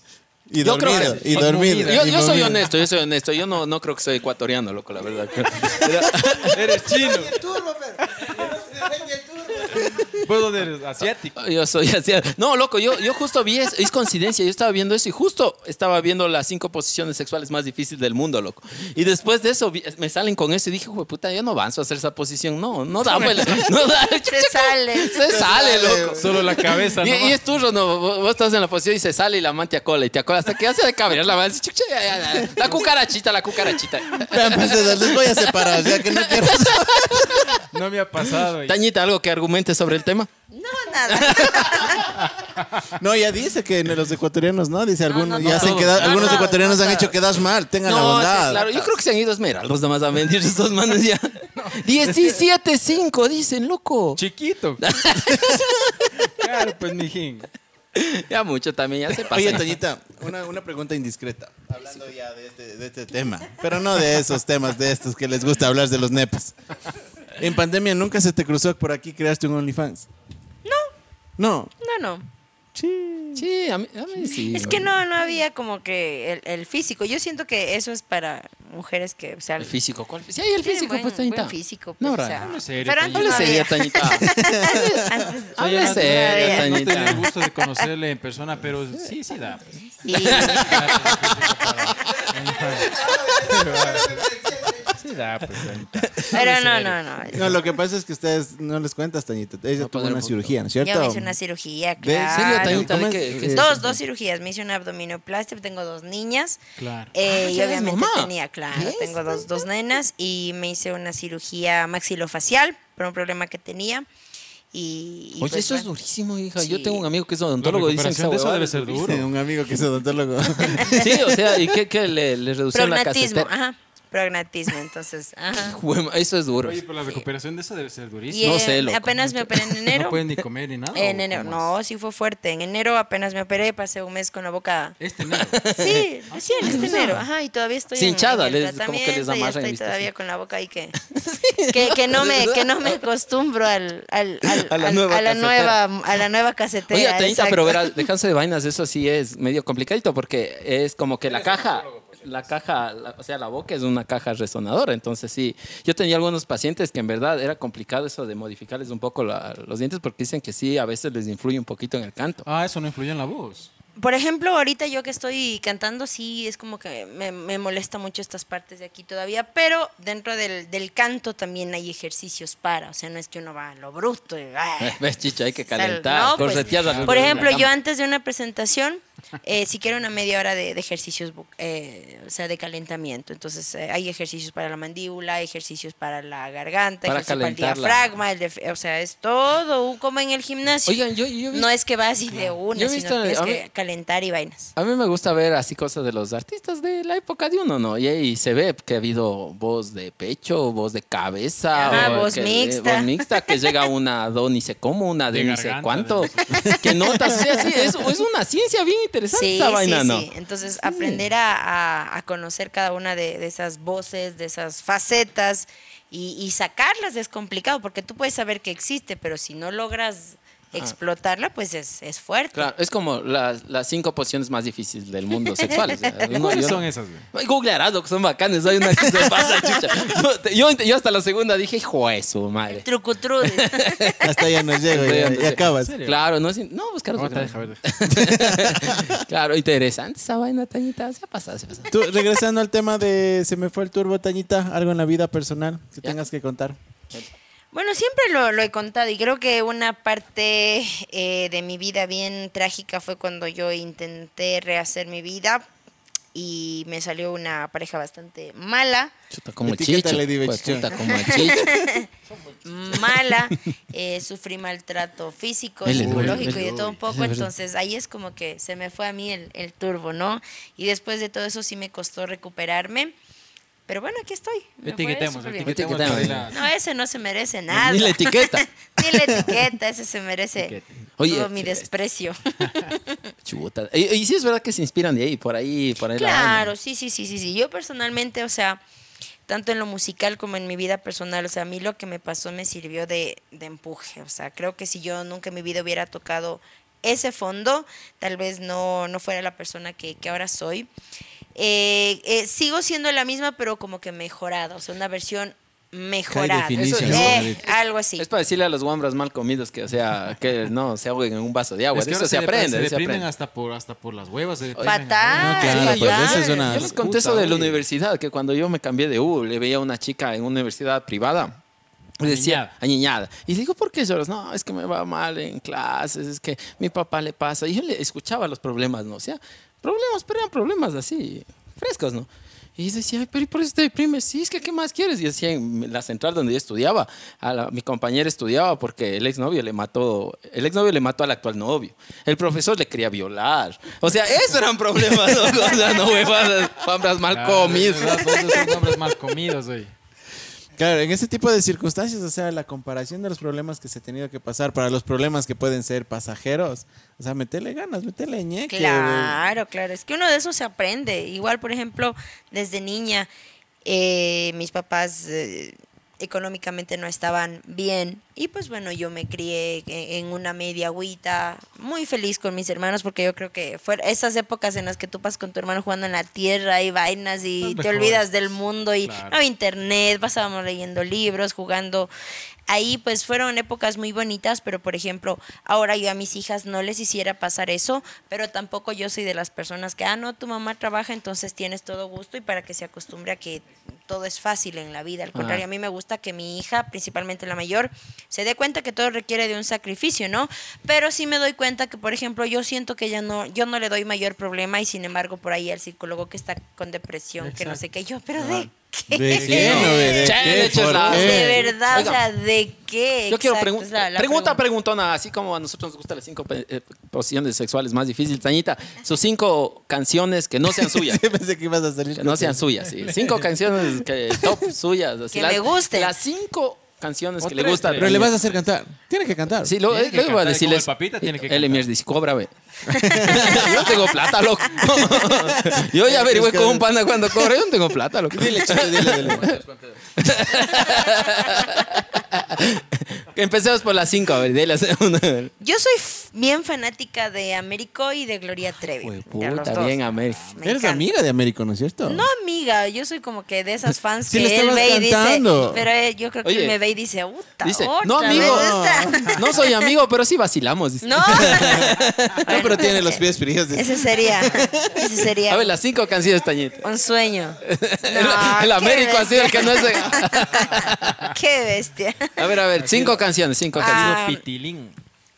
Y Yo creo dormido, que- y dormido. Yo, y yo soy honesto, yo soy honesto. Yo no, no creo que soy ecuatoriano, loco, la verdad. <laughs> Eres chino. Turbo, pero. ¿Vos dónde eres? Asiático. Yo soy así. No, loco, yo, yo justo vi, es, es coincidencia, yo estaba viendo eso y justo estaba viendo las cinco posiciones sexuales más difíciles del mundo, loco. Y después de eso vi- me salen con eso y dije, "Jue puta, yo no avanzo a hacer esa posición. No, no da, pues, <laughs> no da. Se sale. Se sale, loco. Solo la cabeza, Y, ¿no? y es tuyo, no. Vos, vos estás en la posición y se sale y la amante acola y te acola hasta que hace de cabrear la mano. Chucha, ya, ya, ya. La cucarachita, la cucarachita. Vean, pues, les voy a separar, ya que no quiero. <laughs> No me ha pasado. y- Tañita, ¿algo que argumente sobre el tema? No, nada. <laughs> No, ya dice que los ecuatorianos, ¿no? Dice algunos, no, ya quedar- Ah, algunos no, ecuatorianos no, han hecho quedar mal, tengan la No, sí, bondad. claro, yo creo que se han ido a esmeraldas nomás a mentir estos manes ya. <laughs> 17-5, dicen, loco. Chiquito. <laughs> claro, pues, mijín. Ya mucho también, ya se pasa. Oye, Toñita, una, una pregunta indiscreta, hablando ya de este, de este tema, pero no de esos temas, de estos que les gusta hablar de los nepes. En pandemia, ¿nunca se te cruzó por aquí creaste un OnlyFans? No. No. No, no. Sí. Sí, a mí, a mí sí. Es que no, no había como que el, el físico. Yo siento que eso es para mujeres que, o sea, El físico, ¿cuál? Sí, hay el físico, buen, pues, Tañita. buen físico. No, Pues, o Ra- sea, Hable serio, pero antes no serio. <laughs> Tañita. Hable no- serio, no Tañita. tenía el gusto de conocerle en persona, pero sí, sí da. pues. y- <laughs> Pues. <laughs> Pero no, no, no. No, lo que pasa es que ustedes no les cuentas, Tañita. Ella tuvo poner una un cirugía, ¿no es cierto? Yo me hice una cirugía, ¿De serio, claro. Tañita? ¿De ¿Cómo qué- es? qué es Eh, Dos, dos cirugías. Me hice una abdominoplastia, tengo dos niñas. Claro. Eh, Ah, y ya eres obviamente mamá. tenía, claro, ¿Qué tengo dos, dos nenas y me hice una cirugía maxilofacial por un problema que tenía. Y, y Oye, pues, eso es bueno. durísimo, hija. Yo Sí. tengo un amigo que es odontólogo. Dicen que recuperación de eso debe ser duro. Sí, un amigo que es odontólogo. <laughs> Sí, o sea, ¿y qué, qué le, le reducieron la Prognatismo, casetera? ajá. Prognatismo, entonces, <laughs> ajá. Eso es duro. Oye, pero la recuperación de eso debe ser Y durísima. No sé, loco. apenas me operé en enero. No puedes ni comer ni nada. en ¿o enero, cómo no, sí fue fuerte. En enero apenas me operé, pasé un mes con la boca. es? Este enero. <laughs> Sí, recién este enero, ajá, y todavía estoy Sí, en, hinchada, en el les- como que les tratamiento y amarran, estoy ¿viste? todavía Sí. con la boca ahí que, <laughs> que, que no me que no me acostumbro al, al, al- A la al- nueva a la casetera. nueva a la nueva casetera. Oye, Tañita, exacto. pero verás, dejarse de vainas, eso sí es medio complicadito porque es como que la caja, la caja, la- o sea, la boca es una caja resonadora. Entonces, sí, yo tenía algunos pacientes que en verdad era complicado eso de modificarles un poco la- los dientes porque dicen que sí, a veces les influye un poquito en el canto. Ah, eso no influye en la voz. Por ejemplo, ahorita yo que estoy cantando, sí, es como que me, me molesta mucho estas partes de aquí todavía, pero dentro del, del canto también hay ejercicios para, o sea, no es que uno va a lo bruto. y, <laughs> ¡ay! ¿Ves, chicha? Hay que calentar, no, pues, Por ejemplo, yo antes de una presentación, eh, si quiero una media hora de, de ejercicios, eh, o sea, de calentamiento. Entonces, eh, hay ejercicios para la mandíbula, ejercicios para la garganta, Para ejercicios para el diafragma, el o sea, es todo como en el gimnasio. Oigan, yo, yo he visto- no es que vas y de una, Yo he sino visto, tienes a que calentar y vainas. A mí me gusta ver así cosas de los artistas de la época de uno, ¿no? Y ahí se ve que ha habido voz de pecho, voz de cabeza. Ajá, o voz que- mixta. voz mixta, que llega una do ni sé cómo, una de, De ni sé cuánto. de Que notas, o sea, sí, es, es una ciencia bien interesante Sí, esa sí, vaina, ¿no? sí. Entonces, aprender a, a- a conocer cada una de, de esas voces, de esas facetas y, y sacarlas es complicado porque tú puedes saber que existe, pero si no logras explotarla, pues es, es fuerte. Claro, es como las, las cinco posiciones más difíciles del mundo sexual. o sea, <laughs> uno- ¿Cuáles son esas, güey? Googlearás, que son bacanes. Hay una que se pasa, <laughs> chucha. Yo, hasta la segunda dije, hijo de su madre. Trucutru. <laughs> Hasta allá nos llego Sí, y, ando- y acabas. Claro, no, no buscar deja ver. Claro, interesante esa vaina, Tañita. Se ha pasado, se ha pasado. Tú, regresando al tema de se me fue el turbo, Tañita, algo en la vida personal que tengas que contar. Bueno, siempre lo, lo he contado y creo que una parte eh, de mi vida bien trágica fue cuando yo intenté rehacer mi vida y me salió una pareja bastante mala, Chuta, como chicho. Lady pues, como <laughs> mala, eh, sufrí maltrato físico, psicológico y de todo un poco, entonces ahí es como que se me fue a mí el, el turbo, ¿no? Y después de todo eso sí me costó recuperarme, pero bueno, aquí estoy. me Etiquetemos, etiquetemos. No, ese no se merece nada. Ni la etiqueta. <laughs> Ni la etiqueta, ese se merece Etiqueta. Oye, todo mi eh, desprecio. <laughs> Chuta. Y, y sí es verdad que se inspiran de ahí, por ahí, por ahí. Claro, sí, sí, sí, sí, sí. Yo personalmente, o sea, tanto en lo musical como en mi vida personal, o sea, a mí lo que me pasó me sirvió de, de empuje. O sea, creo que si yo nunca en mi vida hubiera tocado ese fondo, tal vez no, no fuera la persona que, que ahora soy. Eh, eh, sigo siendo la misma, pero como que mejorada, o sea, una versión mejorada. Eh, ¿no? algo así. Es para decirle a los guambras mal comidos que, o sea, que no se ahoguen en un vaso de agua. Es que eso se, depre- aprende. Se eso se deprimen aprende. hasta por, hasta por las huevas. se. Fatal. No, claro, pues es una. Yo les conté eso de la universidad, que cuando yo me cambié de U, le veía a una chica en una universidad privada. Y decía, añiñada. Y digo, ¿por qué lloras? No, es que me va mal en clases, es que mi papá le pasa. Y yo le escuchaba los problemas, ¿no? O sea, problemas, pero eran problemas así, frescos, ¿no? Y decía, "Ay, pero ¿y por eso te deprimes? Sí, es que ¿qué más quieres? Y decía, en la central donde yo estudiaba, a la- mi compañera estudiaba porque el exnovio le mató, el exnovio le mató al actual novio. El profesor le quería violar. O sea, eso eran problemas, ¿no? <laughs> O sea, no huevadas, <laughs> pambras mal Claro, son hombres mal comidos, güey. Claro, en ese tipo de circunstancias, o sea, la comparación de los problemas que se ha tenido que pasar para los problemas que pueden ser pasajeros, o sea, meterle ganas, meterle ñeque. Claro, claro. Es que uno de esos se aprende. Igual, por ejemplo, desde niña, eh, mis papás eh, económicamente no estaban bien. Y pues bueno, yo me crié en, en una media agüita, muy feliz con mis hermanos, porque yo creo que fueron esas épocas en las que tú pasas con tu hermano jugando en la tierra y vainas y te olvidas del mundo y Claro. no internet, pasábamos leyendo libros, jugando ahí pues fueron épocas muy bonitas, pero por ejemplo, ahora yo a mis hijas no les hiciera pasar eso, pero tampoco yo soy de las personas que, ah, no, tu mamá trabaja, entonces tienes todo gusto y para que se acostumbre a que todo es fácil en la vida. Al contrario, Ah. a mí me gusta que mi hija, principalmente la mayor, se dé cuenta que todo requiere de un sacrificio, ¿no? Pero sí me doy cuenta que, por ejemplo, yo siento que ella no, yo no le doy mayor problema y sin embargo por ahí el psicólogo que está con depresión, que no sé qué, yo, pero ¿de qué? ¿De qué, no? ¿De qué? de hecho, ¿Por la- qué? De verdad, Oiga, o sea, ¿de qué? Yo quiero preguntar. es la- la pregunta, pregunta. preguntona, así como a nosotros nos gustan las cinco eh, posiciones sexuales más difíciles, Tañita, sus cinco canciones que no sean suyas. <laughs> Sí, pensé que ibas a salir. que no sean suyas, sí. Cinco canciones que top suyas. <laughs> Así, Que las, le gusten. Las cinco canciones que le gustan. Pero le vas a hacer cantar. Tiene que cantar. Sí, lo, Tiene que luego iba a cantar, decirles. el papita tiene que El cantar. Emir dice, cobra, ve. <laughs> yo tengo plata, loco. <laughs> yo ya averigüé con un panda cuando cobra, yo no tengo plata, loco. Dile, chico, dile, dile. <laughs> Empecemos por las cinco, a ver, dile una. Yo soy bien fanática de Américo y de Gloria Trevi. Uy, de puta, bien, Américo. Me Eres encanta. amiga de Américo, ¿no es cierto? No, amiga, yo soy como que de esas <laughs> fans Sí, que le él estabas ve y dice, cantando. pero eh, yo creo que Oye, él me ve y dice, puta, Dice, otra no, amigo. vez esta". <laughs> No soy amigo, pero sí vacilamos. dice. No, <laughs> No, pero tiene los pies fríos. ese sería, ese sería A ver, las cinco canciones, Tañita. un sueño. el No, el qué Américo ha sido el que no es. Qué bestia. A ver, a ver, cinco canciones, cinco Ah, canciones. Pitilín.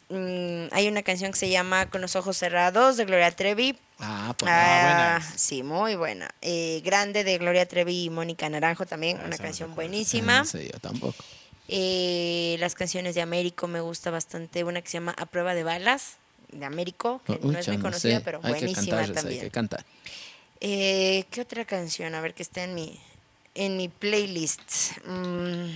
Mm, hay una canción que se llama Con los ojos cerrados de Gloria Trevi. Ah, pues. Ah, buena. sí, muy buena. Eh, Grande de Gloria Trevi y Mónica Naranjo también, una canción buenísima. No sé, yo tampoco. Eh, las canciones de Américo me gusta bastante. Una que se llama A prueba de balas de Américo, que no es muy no conocida, sé. pero Hay que buenísima cantarles, Hay también. que cantar. Eh, ¿Qué otra canción? A ver, que está en mi, en mi playlist. Mm,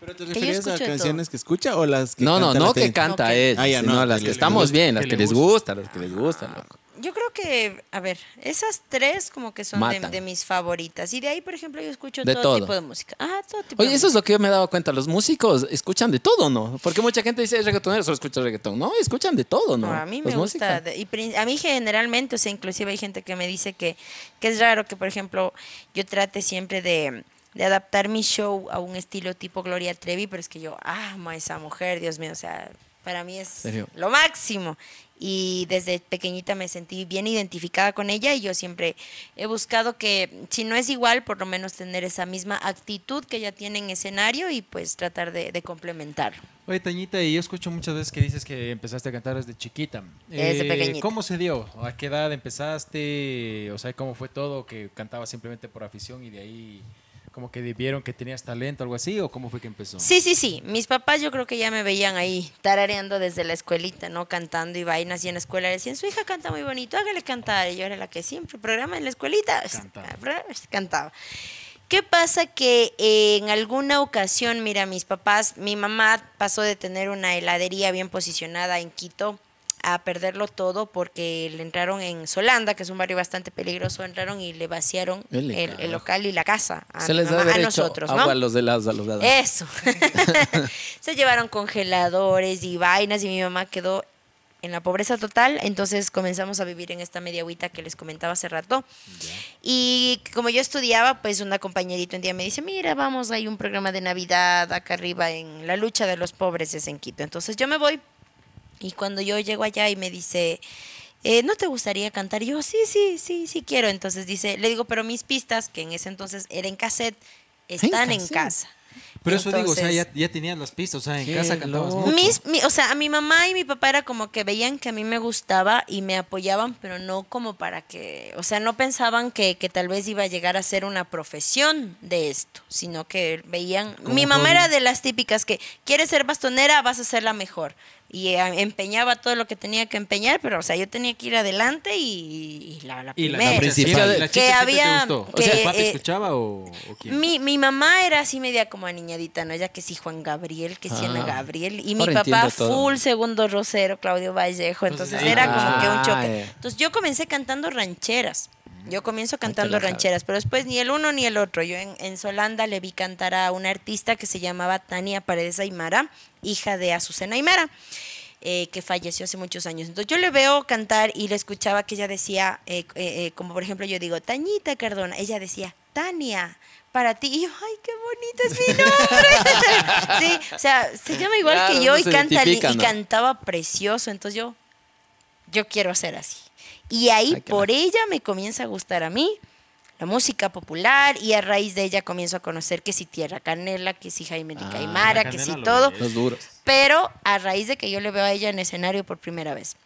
¿Pero te yo referías a canciones que escucha o las que No, no, canta no la que canta No, él, Ah, ya, sino no, las que que estamos gusta, bien, las que que le les gusta. gusta, las que les gustan, loco. Yo creo que, a ver, esas tres como que son de, mis favoritas. Y de ahí, por ejemplo, yo escucho De todo, todo. tipo de música. Ah, todo tipo Oye, de eso es lo que yo me he dado cuenta. Los músicos escuchan de todo, ¿no? Porque mucha gente dice reggaetonero, solo escucha reggaetón. No, escuchan de todo, ¿no? No, a mí Los me gusta. de- y a mí generalmente, o sea, inclusive hay gente que me dice que, que es raro que, por ejemplo, yo trate siempre de, de adaptar mi show a un estilo tipo Gloria Trevi, pero es que yo amo a esa mujer, Dios mío, o sea, para mí es ¿Serio? lo máximo. Y desde pequeñita me sentí bien identificada con ella y yo siempre he buscado que, si no es igual, por lo menos tener esa misma actitud que ella tiene en escenario y pues tratar de, de complementarlo. Oye, Tañita, y yo escucho muchas veces que dices que empezaste a cantar desde chiquita. Eh, Desde pequeñita. ¿Cómo se dio? ¿A qué edad empezaste? O sea, ¿cómo fue todo? ¿Que cantabas simplemente por afición y de ahí como que vieron que tenías talento algo así? ¿O cómo fue que empezó? Sí, sí, sí. Mis papás yo creo que ya me veían ahí tarareando desde la escuelita, ¿no? Cantando y vainas. Y en la escuela decían, su hija canta muy bonito, hágale cantar. Y yo era la que siempre, programa en la escuelita, Cantaba. <laughs> cantaba. ¿Qué pasa? Que eh, en alguna ocasión, mira, mis papás, mi mamá pasó de tener una heladería bien posicionada en Quito a perderlo todo porque le entraron en Solanda, que es un barrio bastante peligroso, entraron y le vaciaron El local y la casa a, Se les mamá, a nosotros, ¿no? agua a los a los. Eso. <laughs> Se llevaron congeladores y vainas y mi mamá quedó en la pobreza total, entonces comenzamos a vivir en esta media agüita que les comentaba hace rato. Y como yo estudiaba, pues una compañerita un día me dice, mira, vamos, hay un programa de Navidad acá arriba en la lucha de los pobres es en Quito. Entonces yo me voy y cuando yo llego allá y me dice, eh, ¿no te gustaría cantar? Y yo, sí, sí, sí, sí quiero. Entonces dice, le digo, pero mis pistas, que en ese entonces era en cassette, están en, casa. Pero eso digo, o sea, ya, ya tenías las pistas, o sea, en casa cantabas loco. mucho. Mis, mi- o sea, a mi mamá y mi papá era como que veían que a mí me gustaba y me apoyaban, pero no como para que, o sea, no pensaban que, que tal vez iba a llegar a ser una profesión de esto, sino que veían, mi mamá era de las típicas que quieres ser bastonera, vas a ser la mejor. Y eh, empeñaba todo lo que tenía que empeñar, pero, o sea, yo tenía que ir adelante y, y la, la Y la, primera. la principal. Que ¿La chica siempre había- te gustó? que, o sea, ¿tu papi eh, escuchaba o, o quién? Mi, mi mamá era así media como aniñadita, ¿no? Ella que sí Juan Gabriel, que sí Ana Ah. Gabriel. Y mi papá full segundo rosero, Claudio Vallejo. Entonces Entonces, era ah, como que un choque. Entonces yo comencé cantando rancheras. Yo comienzo cantando rancheras, pero después ni el uno ni el otro. Yo en, en Solanda le vi cantar a una artista que se llamaba Tania Paredes Aymara, hija de Azucena Aymara eh, que falleció hace muchos años. Entonces yo le veo cantar y le escuchaba que ella decía, eh, eh, eh, como por ejemplo yo digo, Tañita Cardona, ella decía, Tania, para ti. Y yo, ay, qué bonito es mi nombre. <laughs> sí, o sea, se llama igual Claro, que yo no y, canta y ¿no? cantaba precioso. Entonces yo, yo quiero ser así. Y ahí Ay, por ella me comienza a gustar a mí la música popular y a raíz de ella comienzo a conocer que si Tierra Canela, que si Jaime de Ah, Caimara, que si todo. Los duros. pero a raíz de que yo le veo a ella en escenario por primera vez.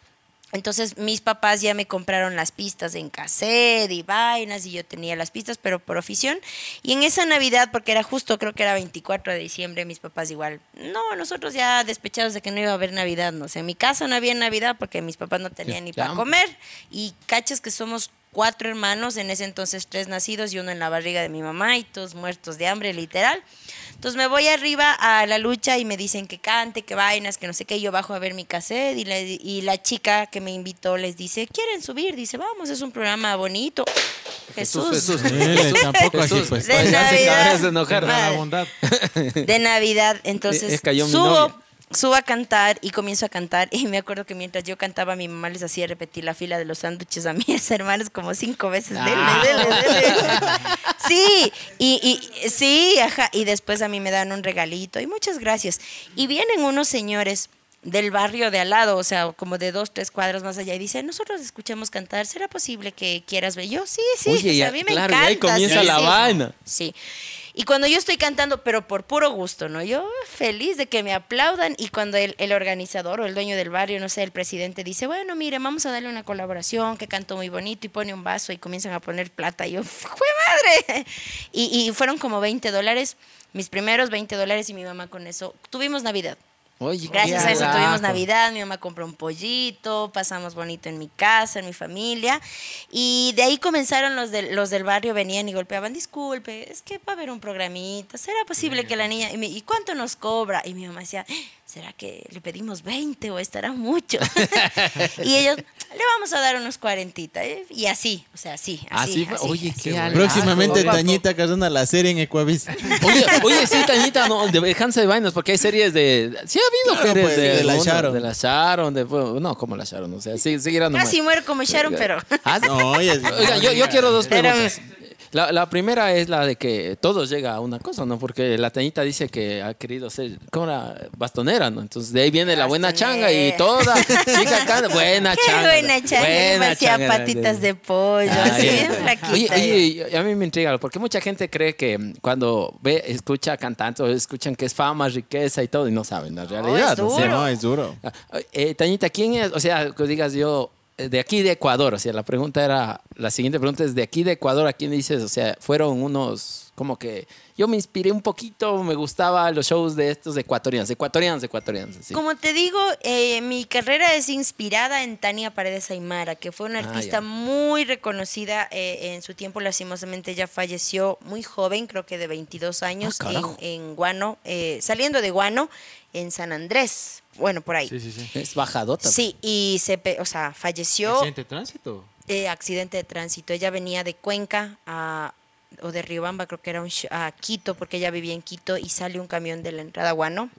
Entonces mis papás ya me compraron las pistas en cassette y vainas y yo tenía las pistas, pero por afición. Y en esa Navidad, porque era justo, creo que era 24 de diciembre, mis papás igual, no, nosotros ya despechados de que no iba a haber Navidad, no sé, en mi casa no había Navidad porque mis papás no tenían ni para comer. Y cachas que somos cuatro hermanos, en ese entonces tres nacidos y uno en la barriga de mi mamá y todos muertos de hambre, literal. Entonces me voy arriba a la lucha y me dicen que cante, que vainas, que no sé qué. y Yo bajo a ver mi cassette y la, y la chica que me invitó les dice, ¿quieren subir? Dice, vamos, es un programa bonito. Jesús. Jesús. Él tampoco así, Jesús. pues. De Navidad. de enojar. Navidad. Entonces Eh, subo, novia. Subo a cantar y comienzo a cantar. <laughs> Y me acuerdo que mientras yo cantaba, mi mamá les hacía repetir la fila de los sándwiches a mis <laughs> hermanos como cinco veces. Dele, Ah. dele, dele. <laughs> Sí, y, y sí, ajá. Y después a mí me dan un regalito. Y muchas gracias. Y vienen unos señores del barrio de al lado, o sea, como de dos, tres cuadras más allá, y dicen, nosotros escuchamos cantar, ¿será posible que quieras ver? Yo, sí, sí, Oye, o sea, ya, a mí me claro, y encanta. ahí comienza sí, la sí. vaina. Sí. Y cuando yo estoy cantando, pero por puro gusto, ¿no? Yo feliz de que me aplaudan y cuando el, el organizador o el dueño del barrio, no sé, el presidente dice, bueno, mire, vamos a darle una colaboración, que cantó muy bonito y pone un vaso y comienzan a poner plata. Y yo, ¡fue madre! Y, y fueron como 20 dólares, mis primeros 20 dólares y mi mamá con eso. Tuvimos Navidad. Oye, Gracias a eso tuvimos Navidad, mi mamá compró un pollito, pasamos bonito en mi casa, en mi familia. Y de ahí comenzaron los, del- los del barrio, venían y golpeaban, disculpe, es que va a haber un programita, ¿será posible que la niña, y, me- ¿y cuánto nos cobra? Y mi mamá decía, ¿será que le pedimos 20 o estará mucho? <laughs> <laughs> y ellos, le vamos a dar unos 40. ¿eh? Y así, o sea, así, así. Así Oye, así. qué alajo. Próximamente Poco a Tañita Cardona la serie en Ecuavis. <laughs> Oye, oye, sí, Tañita, no, dejándose de vainas, porque hay series de. Sí, ha habido Claro, series pues, de, de la uno, Sharon. De la Sharon, de, bueno, no, como la Sharon, o sea, sí, seguirán. Casi muero como Sharon, pero... Ah. No, oye, Oiga, yo, yo quiero dos Pero- preguntas. La, la primera es la de que todo llega a una cosa, ¿no? Porque la Tañita dice que ha querido ser como la bastonera, ¿no? Entonces de ahí viene la buena changa y toda chica canta, <laughs> buena Qué changa. buena changa, me buena hacía changa. patitas de pollo, Ah, así ya. bien flaquita. Oye, oye, y a mí me intriga, porque mucha gente cree que cuando ve, escucha cantantes, o escuchan que es fama, riqueza y todo, y no saben la realidad. es ¿no? O Sí, sea, duro. no, es duro. Ah, eh, Tañita, ¿quién es? O sea, que digas yo, de aquí de Ecuador, o sea, la pregunta era, la siguiente pregunta es, de aquí de Ecuador, ¿a quién dices? O sea, fueron unos, como que, yo me inspiré un poquito, me gustaba los shows de estos ecuatorianos, ecuatorianos, ecuatorianos. Como te digo, eh, mi carrera es inspirada en Tania Paredes Aymara, que fue una Ah, artista ya. muy reconocida eh, en su tiempo. Lastimosamente ella falleció muy joven, creo que de 22 años, Ah, en, en Guano, eh, saliendo de Guano, en San Andrés. Bueno, por ahí. Sí, sí, sí. Es bajadota. Sí, y se, pe- o sea, falleció ¿Accidente de tránsito? eh, accidente de tránsito. Ella venía de Cuenca a, o de Riobamba, creo que era un a Quito, porque ella vivía en Quito, y sale un camión de la entrada a Guano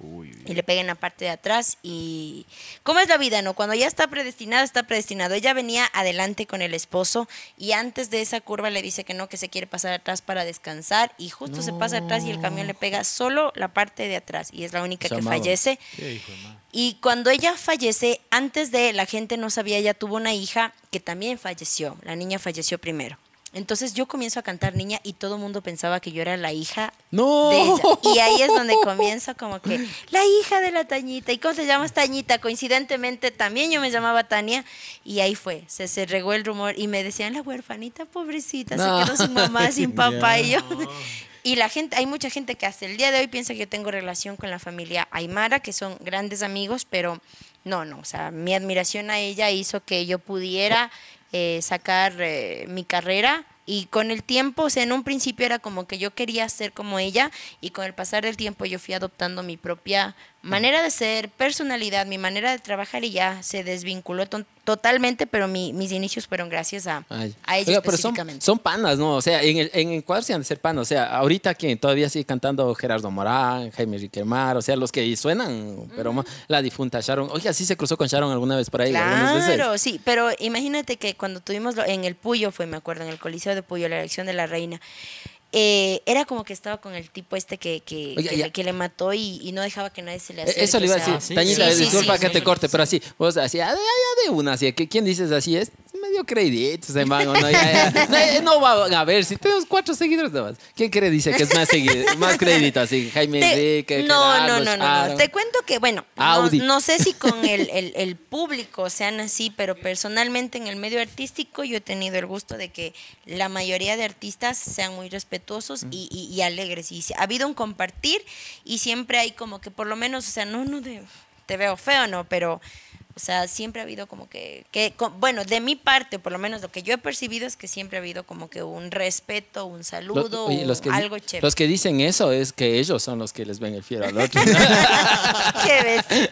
y le pega en la parte de atrás. Y ¿cómo es la vida, no? Cuando ya está predestinado, está predestinado. Ella venía adelante con el esposo y antes de esa curva le dice que no, que se quiere pasar atrás para descansar y justo se pasa atrás y el camión le pega solo la parte de atrás y es la única que fallece. Hijo. Y cuando ella fallece, antes de la gente no sabía, ella tuvo una hija que también falleció. La niña falleció primero. Entonces yo comienzo a cantar niña y todo el mundo pensaba que yo era la hija No. de ella. Y ahí es donde comienzo como que la hija de la Tañita. ¿Y cómo te llamas Tañita? Coincidentemente también yo me llamaba Tania y ahí fue. Se, se regó el rumor y me decían la huerfanita pobrecita, No. se quedó sin mamá, sin <laughs> papá. Y yo, <laughs> y la gente, hay mucha gente que hasta el día de hoy piensa que yo tengo relación con la familia Aymara, que son grandes amigos, pero no, no, o sea, mi admiración a ella hizo que yo pudiera eh, sacar eh, mi carrera. Y con el tiempo, o sea, en un principio era como que yo quería ser como ella y con el pasar del tiempo yo fui adoptando mi propia manera de ser, personalidad, mi manera de trabajar y ya se desvinculó to- totalmente, pero mi- mis inicios fueron gracias a, Ay. a ella Oiga, pero son, panas, ¿no? O sea, en, el, en Ecuador sí han de ser panas. O sea, ahorita quien todavía sigue cantando Gerardo Morán, Jaime Riquelmar, o sea, los que suenan, pero la difunta Sharon. Oiga, sí se cruzó con Sharon alguna vez por ahí, algunas veces. Claro, sí, pero imagínate que cuando tuvimos lo- en el Puyo, fue, me acuerdo, en el Coliseo de Puyo, la elección de la reina, eh, era como que estaba con el tipo este que, que, Oiga, que, que le mató y, y no dejaba que nadie se le Eh, acerque. Eso le iba a o sea, decir. Tañita, disculpa que te corte, pero así, vos así, ah, ya de una, así, que ¿quién dices así? Es medio creidito ese man, ¿o no? <laughs> Ya, ya. No, no va a ver, si tenemos cuatro seguidores nada más. ¿Quién cree dice que es más seguido, más crédito así? Jaime Te- Enrique, no, no, Gerardo, no, no. Te cuento que, bueno, no, Audi. no sé si con <laughs> el, el- el público sean así, pero personalmente en el medio artístico yo he tenido el gusto de que la mayoría de artistas sean muy respetuosos y, y- y alegres. Y ha habido un compartir y siempre hay como que por lo menos, o sea, no, no de, te veo feo, no, pero... O sea, siempre ha habido como que, que, bueno, de mi parte, por lo menos lo que yo he percibido es que siempre ha habido como que un respeto, un Lo- saludo, oye, los que, di- algo chévere. Los que dicen eso es que ellos son los que les ven el fiero al otro. <laughs> Qué bestia.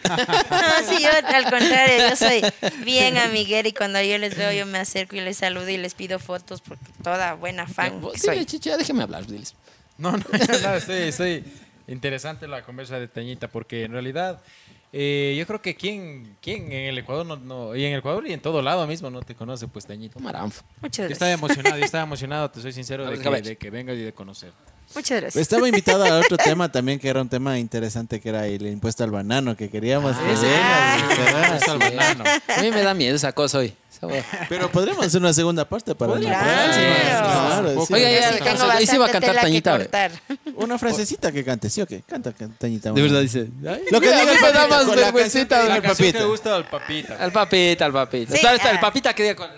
No, sí, yo al contrario, yo soy bien amiguera y cuando yo les veo yo me acerco y les saludo y les pido fotos porque toda buena fan Vos, que dile, soy. chicha, déjeme hablar, diles. No, no, <laughs> no, estoy, estoy interesante la conversa de Tañita porque en realidad eh, yo creo que quien, quien en el Ecuador no, no- y en el Ecuador y en todo lado mismo no te conoce pues Tañita. Maranfo. Muchas Yo estaba gracias. emocionado, yo estaba <laughs> emocionado, te soy sincero de que, de vengas y de conocer. Muchas gracias. Estaba invitado a otro <laughs> tema también, que era un tema interesante, que era el impuesto al banano, que queríamos que ese. vengas, ¿verdad? Está el banano. A mí me da miedo esa cosa hoy. Pero podríamos hacer una segunda parte para la próxima. Claro. Sí. Oiga, sí ahí sí va a cantar que Tañita. Una frasecita que cante, ¿sí o qué? Canta, can- Tañita. De verdad dice. Lo que diga el me da papita, más la canción que el que papita. gusta al papita. Al papita, al papita. Sí, Está- está, ah. el papita que diga con.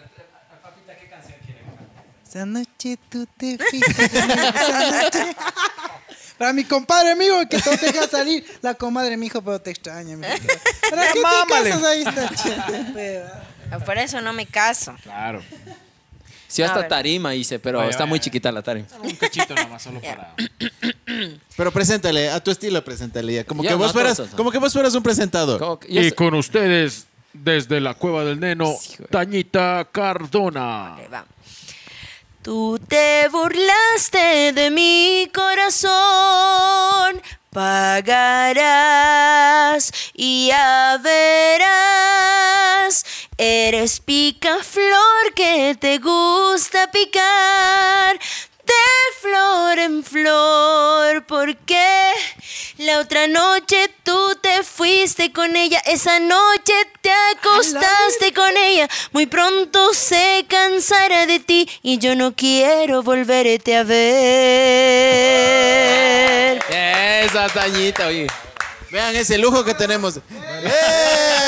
Esa noche tú te fuiste. esa noche- Para mi compadre, amigo, que no te deja salir. La comadre, mi hijo, pero te extraña. mi hijo. ¿Para qué te Mámale. casas ahí esta chica? Peda? Ah, Por eso no me caso. Claro. Sí, A hasta ver. tarima hice, pero Vaya, está vaya. muy chiquita la tarima. Un cachito nomás, solo para... <clears throat> Pero preséntale, a tu estilo, preséntale ya. Como, Ya, que, vos no, fueras, todos, todos. como que vos fueras un presentador. Como que yo Y sé- con ustedes, desde la Cueva del Neno, Tañita Cardona. Ok, va. Tú te burlaste de mi corazón, pagarás y ya verás. Eres picaflor que te gusta picar de flor en flor, porque la otra noche tú te fuiste con ella, esa noche te acostaste con ella, muy pronto se cansará de ti y yo no quiero volverte a ver. Esa tañita, oye. Vean ese lujo que tenemos. ¡Eh!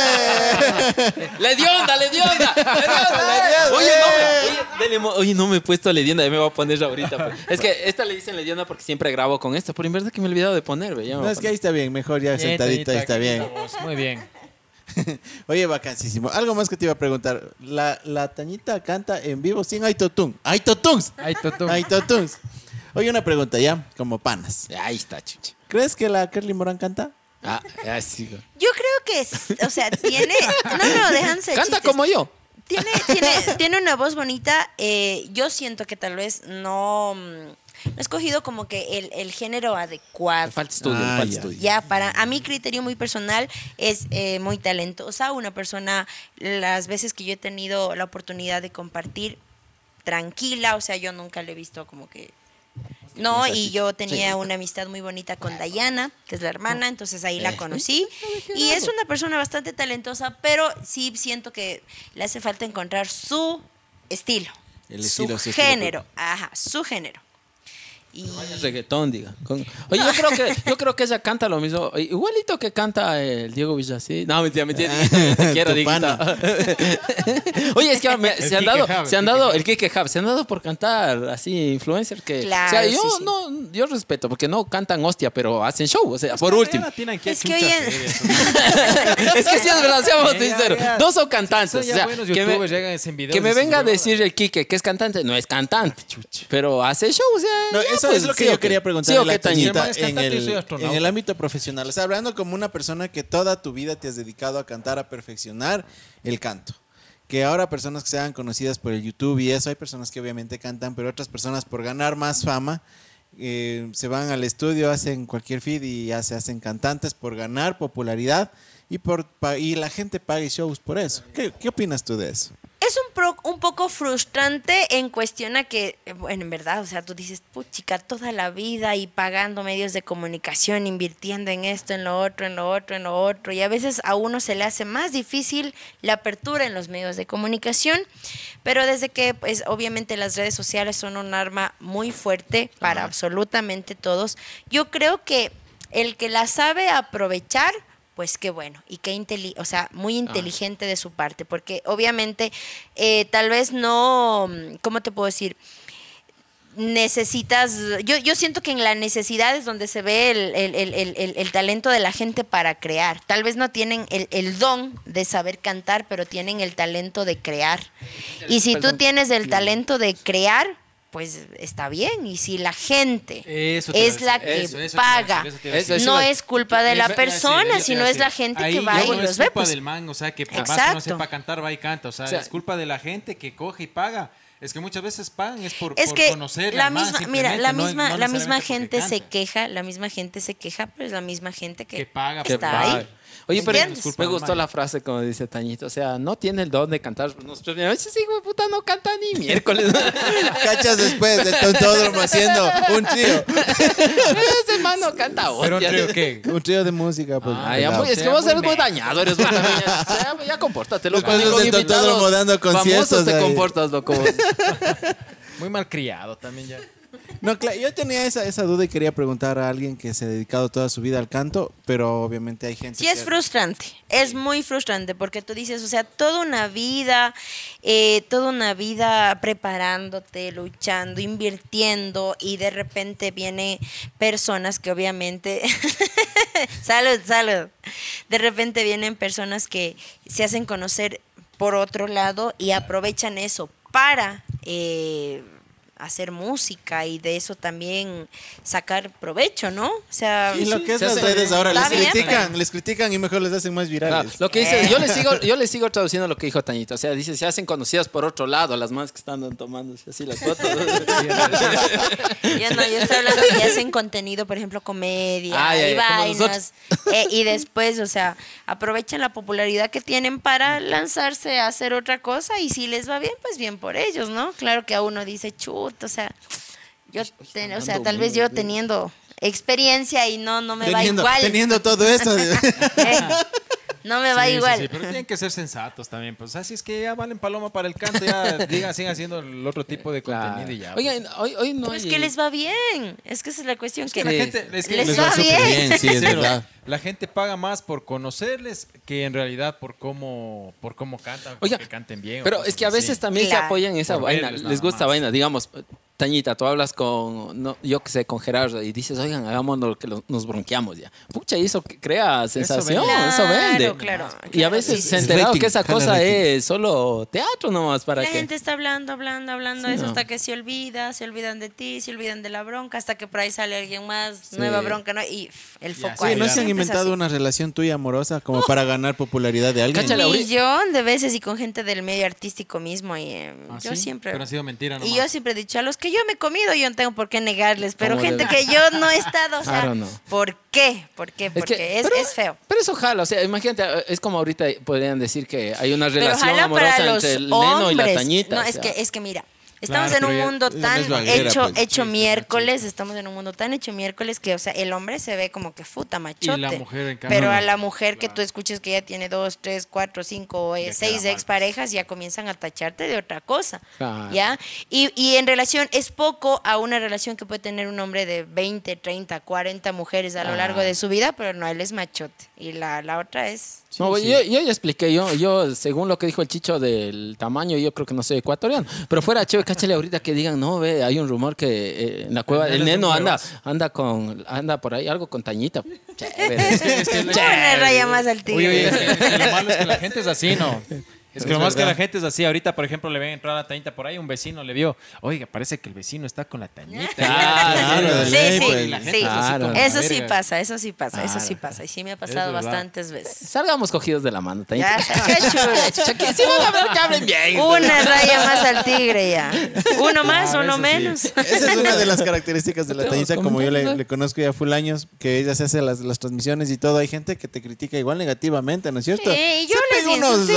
<laughs> ¡Le dio onda, le dio onda! ¡Le dio onda! Oye, no me, oye, no me he puesto le dio onda, ya me voy a poner ahorita. pues. Es que esta le dicen le dio onda porque siempre grabo con esta, pero en verdad que me he olvidado de poner, ve, No, es que ahí está bien, mejor ya sentadito, ahí está bien. Muy bien. <laughs> Oye, vacancísimo. Algo más que te iba a preguntar. La, la Tañita canta en vivo sin Aitotun. ¡Aitotuns! Toto. ¡Aitotuns! Oye, una pregunta ya, como panas. Ahí está, chucha. ¿Crees que la Kerly Morán canta? Ah, sigo. Yo creo que, es- o sea, tiene... No, no, déjanse de Canta chistes. como yo. Tiene, tiene, tiene una voz bonita. eh, yo siento que tal vez no. mm, no he escogido como que el, el género adecuado. Falta estudio, Ah, falta ya. estudio. Ya, para a mi criterio muy personal es eh, muy talentosa, una persona, las veces que yo he tenido la oportunidad de compartir tranquila, o sea, yo nunca le he visto como que... No, y yo tenía una amistad muy bonita con Dayana, que es la hermana, entonces ahí la conocí. Y es una persona bastante talentosa, pero sí siento que le hace falta encontrar su estilo, El su estilo, su estilo género, ajá, su género. Y Reggaetón, diga. Con- Oye, yo creo que yo creo que ella canta lo mismo, igualito que canta el Diego Villasí. No, mentira, mentira. <laughs> Te quiero, Tu Dieguito. <laughs> Oye, es que me- se han dado, Hub, se han el dado, Kike el Kike Hub, se han dado por cantar así influencer que, Claro, o sea, yo sí, sí. no, yo respeto porque no cantan hostia, pero hacen show, o sea, por último. Que Es que eso. <laughs> es que sí es verdad, seamos sinceros. No son cantantes. Son o sea, que me, que me venga a "Bro, decir el Kike que es cantante, no es cantante, pero hace show, o sea. No, eso pues, es lo que sí, yo quería preguntar Sí, a ok, la Tañita. En el, en el ámbito profesional. O sea, hablando como una persona que toda tu vida te has dedicado a cantar, a perfeccionar el canto. Que ahora personas que se hagan conocidas por el YouTube y eso, hay personas que obviamente cantan, pero otras personas por ganar más fama eh, se van al estudio, hacen cualquier feed y ya se hacen cantantes por ganar popularidad y, por, y la gente paga shows por eso. ¿Qué, qué opinas tú de eso? Es un, pro- un poco frustrante en cuestión a que, eh, bueno, en verdad, o sea, tú dices, puchica, toda la vida y pagando medios de comunicación, invirtiendo en esto, en lo otro, en lo otro, en lo otro, y a veces a uno se le hace más difícil la apertura en los medios de comunicación, pero desde que, pues, obviamente las redes sociales son un arma muy fuerte para absolutamente todos, yo creo que el que la sabe aprovechar, pues qué bueno y qué inteli o sea, muy inteligente de su parte, porque obviamente eh, tal vez no, mm, ¿cómo te puedo decir? Necesitas, yo, yo siento que en la necesidad es donde se ve el, el- el- el- el- el talento de la gente para crear. Tal vez no tienen el, el don de saber cantar, pero tienen el talento de crear. Y si tú tienes el talento de crear, pues está bien. Y si la gente Eso es la que eso, eso paga, es no es culpa de la persona, sino es la gente Ahí que va y no es los ve. culpa Pues. del man, o sea, que por más que no sepa cantar, va y canta. O sea, O sea, es culpa de la gente que coge y paga. Es que muchas veces pagan es por, Es por que conocer la man, misma, mira, la misma, no la misma gente se queja, la misma gente se queja, pero es la misma gente que, Que paga, Que está paga. ahí. Oye, pero ¿Entiendes? me gustó la frase como dice Tañito. O sea, no tiene el don de cantar. Nosotros, mira, ese hijo de puta no canta ni <laughs> miércoles. Cachas después del tontódromo haciendo un trío. ese man no canta Pero hostia. trío, ¿qué? Un trío de música. Pues, ya, muy- es que vos muy eres muy dañado, eres vos también. Ya, ya, ya compórtate, loco. Después con del tontódromo dando conciertos Famosos te ahí. comportas, loco. <laughs> Muy mal criado también ya. No, claro, yo tenía esa, esa duda y quería preguntar a alguien que se ha dedicado toda su vida al canto, pero obviamente hay gente Sí, es que- frustrante, es muy frustrante porque tú dices, o sea, toda una vida, eh, toda una vida preparándote, luchando, invirtiendo y de repente vienen personas que obviamente, <laughs> salud, salud, de repente vienen personas que se hacen conocer por otro lado y aprovechan eso para... eh, hacer música y de eso también sacar provecho, ¿no? O sea, Y lo que es se las hace- redes ahora, les bien, critican, pero- les critican y mejor les hacen más virales. lo que dice, yo le sigo, yo le sigo traduciendo lo que dijo Tañito. O sea, dice, se hacen conocidas por otro lado, las más que están tomándose así las fotos. <laughs> Yo no, yo estoy hablando que hacen contenido, por ejemplo, comedia Ay, y vainas. eh, y después, o sea, aprovechan la popularidad que tienen para lanzarse a hacer otra cosa y si les va bien, pues bien por ellos, ¿no? Claro que a uno dice, o sea, yo, ten- o sea, tal vez yo teniendo experiencia y no, no me teniendo, va igual. teniendo todo esto. <laughs> Eh, no me va Sí, igual. sí, pero tienen que ser sensatos también. Pues así es que ya valen paloma para el canto, ya <laughs> digan, sigan haciendo el otro tipo de contenido y ya. pues. Oigan, hoy, hoy no Pero es hay- que les va bien. Es que esa es la cuestión. que la gente, es que les, les va, bien. bien, sí, es verdad. La gente paga más por conocerles que en realidad por cómo, por cómo cantan, Oiga, que canten bien. Pero es que a veces así. también se apoyan en esa Por vaina, verles les gusta más. vaina, digamos, Tañita, tú hablas con, no, yo que sé, con Gerardo y dices, oigan, hagámonos lo que lo- nos bronqueamos ya. Pucha, y eso que crea sensación, vende. eso, vende. Claro, claro, Y a claro, veces sí, se sí, ha sí. enterado Rating, que esa cosa rating. es solo teatro nomás para la que... gente está hablando, hablando, hablando Sí, de eso no. hasta que se olvida, se olvidan de ti, se olvidan de la bronca, hasta que por ahí sale alguien más, nueva bronca, ¿no? Y pff, el foco ahí. ¿no se han inventado una relación tuya amorosa como para ganar popularidad de alguien? Un millón de veces y con gente del medio artístico mismo. Y, eh, ¿Ah, yo sí? siempre. Pero ha sido mentira y nomás. yo siempre he dicho, a los que yo me he comido, yo no tengo por qué negarles, pero ¿Cómo gente que yo no he estado, o sea. ¿por qué? ¿Por qué? Porque es, pero- es feo. Pero eso jala, o sea, imagínate, es como ahorita podrían decir que hay una relación amorosa entre el neno y la hombres. tañita. No, o es que, es que mira, estamos Claro, en un mundo tan hecho, pues. hecho Sí, sí, miércoles, estamos en un mundo tan hecho miércoles que, o sea, el hombre se ve como que futa, machote. la mujer, en cambio, pero a la mujer que tú escuches que ya tiene dos, tres, cuatro, cinco, eh, Ya seis exparejas, ya comienzan a tacharte de otra cosa. Claro. ¿Ya? Y, y en relación, es poco a una relación que puede tener un hombre de 20, 30, 40 mujeres a lo largo de su vida, pero no, él es machote. Y la, la otra es... No, Yo, yo ya expliqué, yo, yo, según lo que dijo el chicho del tamaño, yo creo que no soy ecuatoriano. Pero fuera chévere, cáchale ahorita que digan, no, ve, hay un rumor que eh, en la cueva, el neno anda, anda con, anda por ahí, algo con tañita. <laughs> Chévere. Una raya más al. Oye, oye, es es que lo malo es que la gente es así, ¿no? <laughs> Es que lo es que la gente es así. Ahorita, por ejemplo, le ven entrar a la tañita por ahí, un vecino le vio. Oiga, parece que el vecino está con la tañita. Claro, de Sí, ley, sí, pues. Sí. Claro. como, Eso sí verga. pasa, eso sí pasa, eso sí pasa. Y sí me ha pasado bastantes veces. Salgamos cogidos de la mano, tañita. Ya, <laughs> qué chulo. Si van a hablar, que hablen bien. Una raya más al tigre ya. Uno más, Claro, uno sí. menos. Esa es <laughs> una de las características de la tañita, como yo le, conozco ya full años, que ella se hace las, las transmisiones y todo. Hay gente que te critica igual negativamente, ¿no es cierto? Sí, yo les unos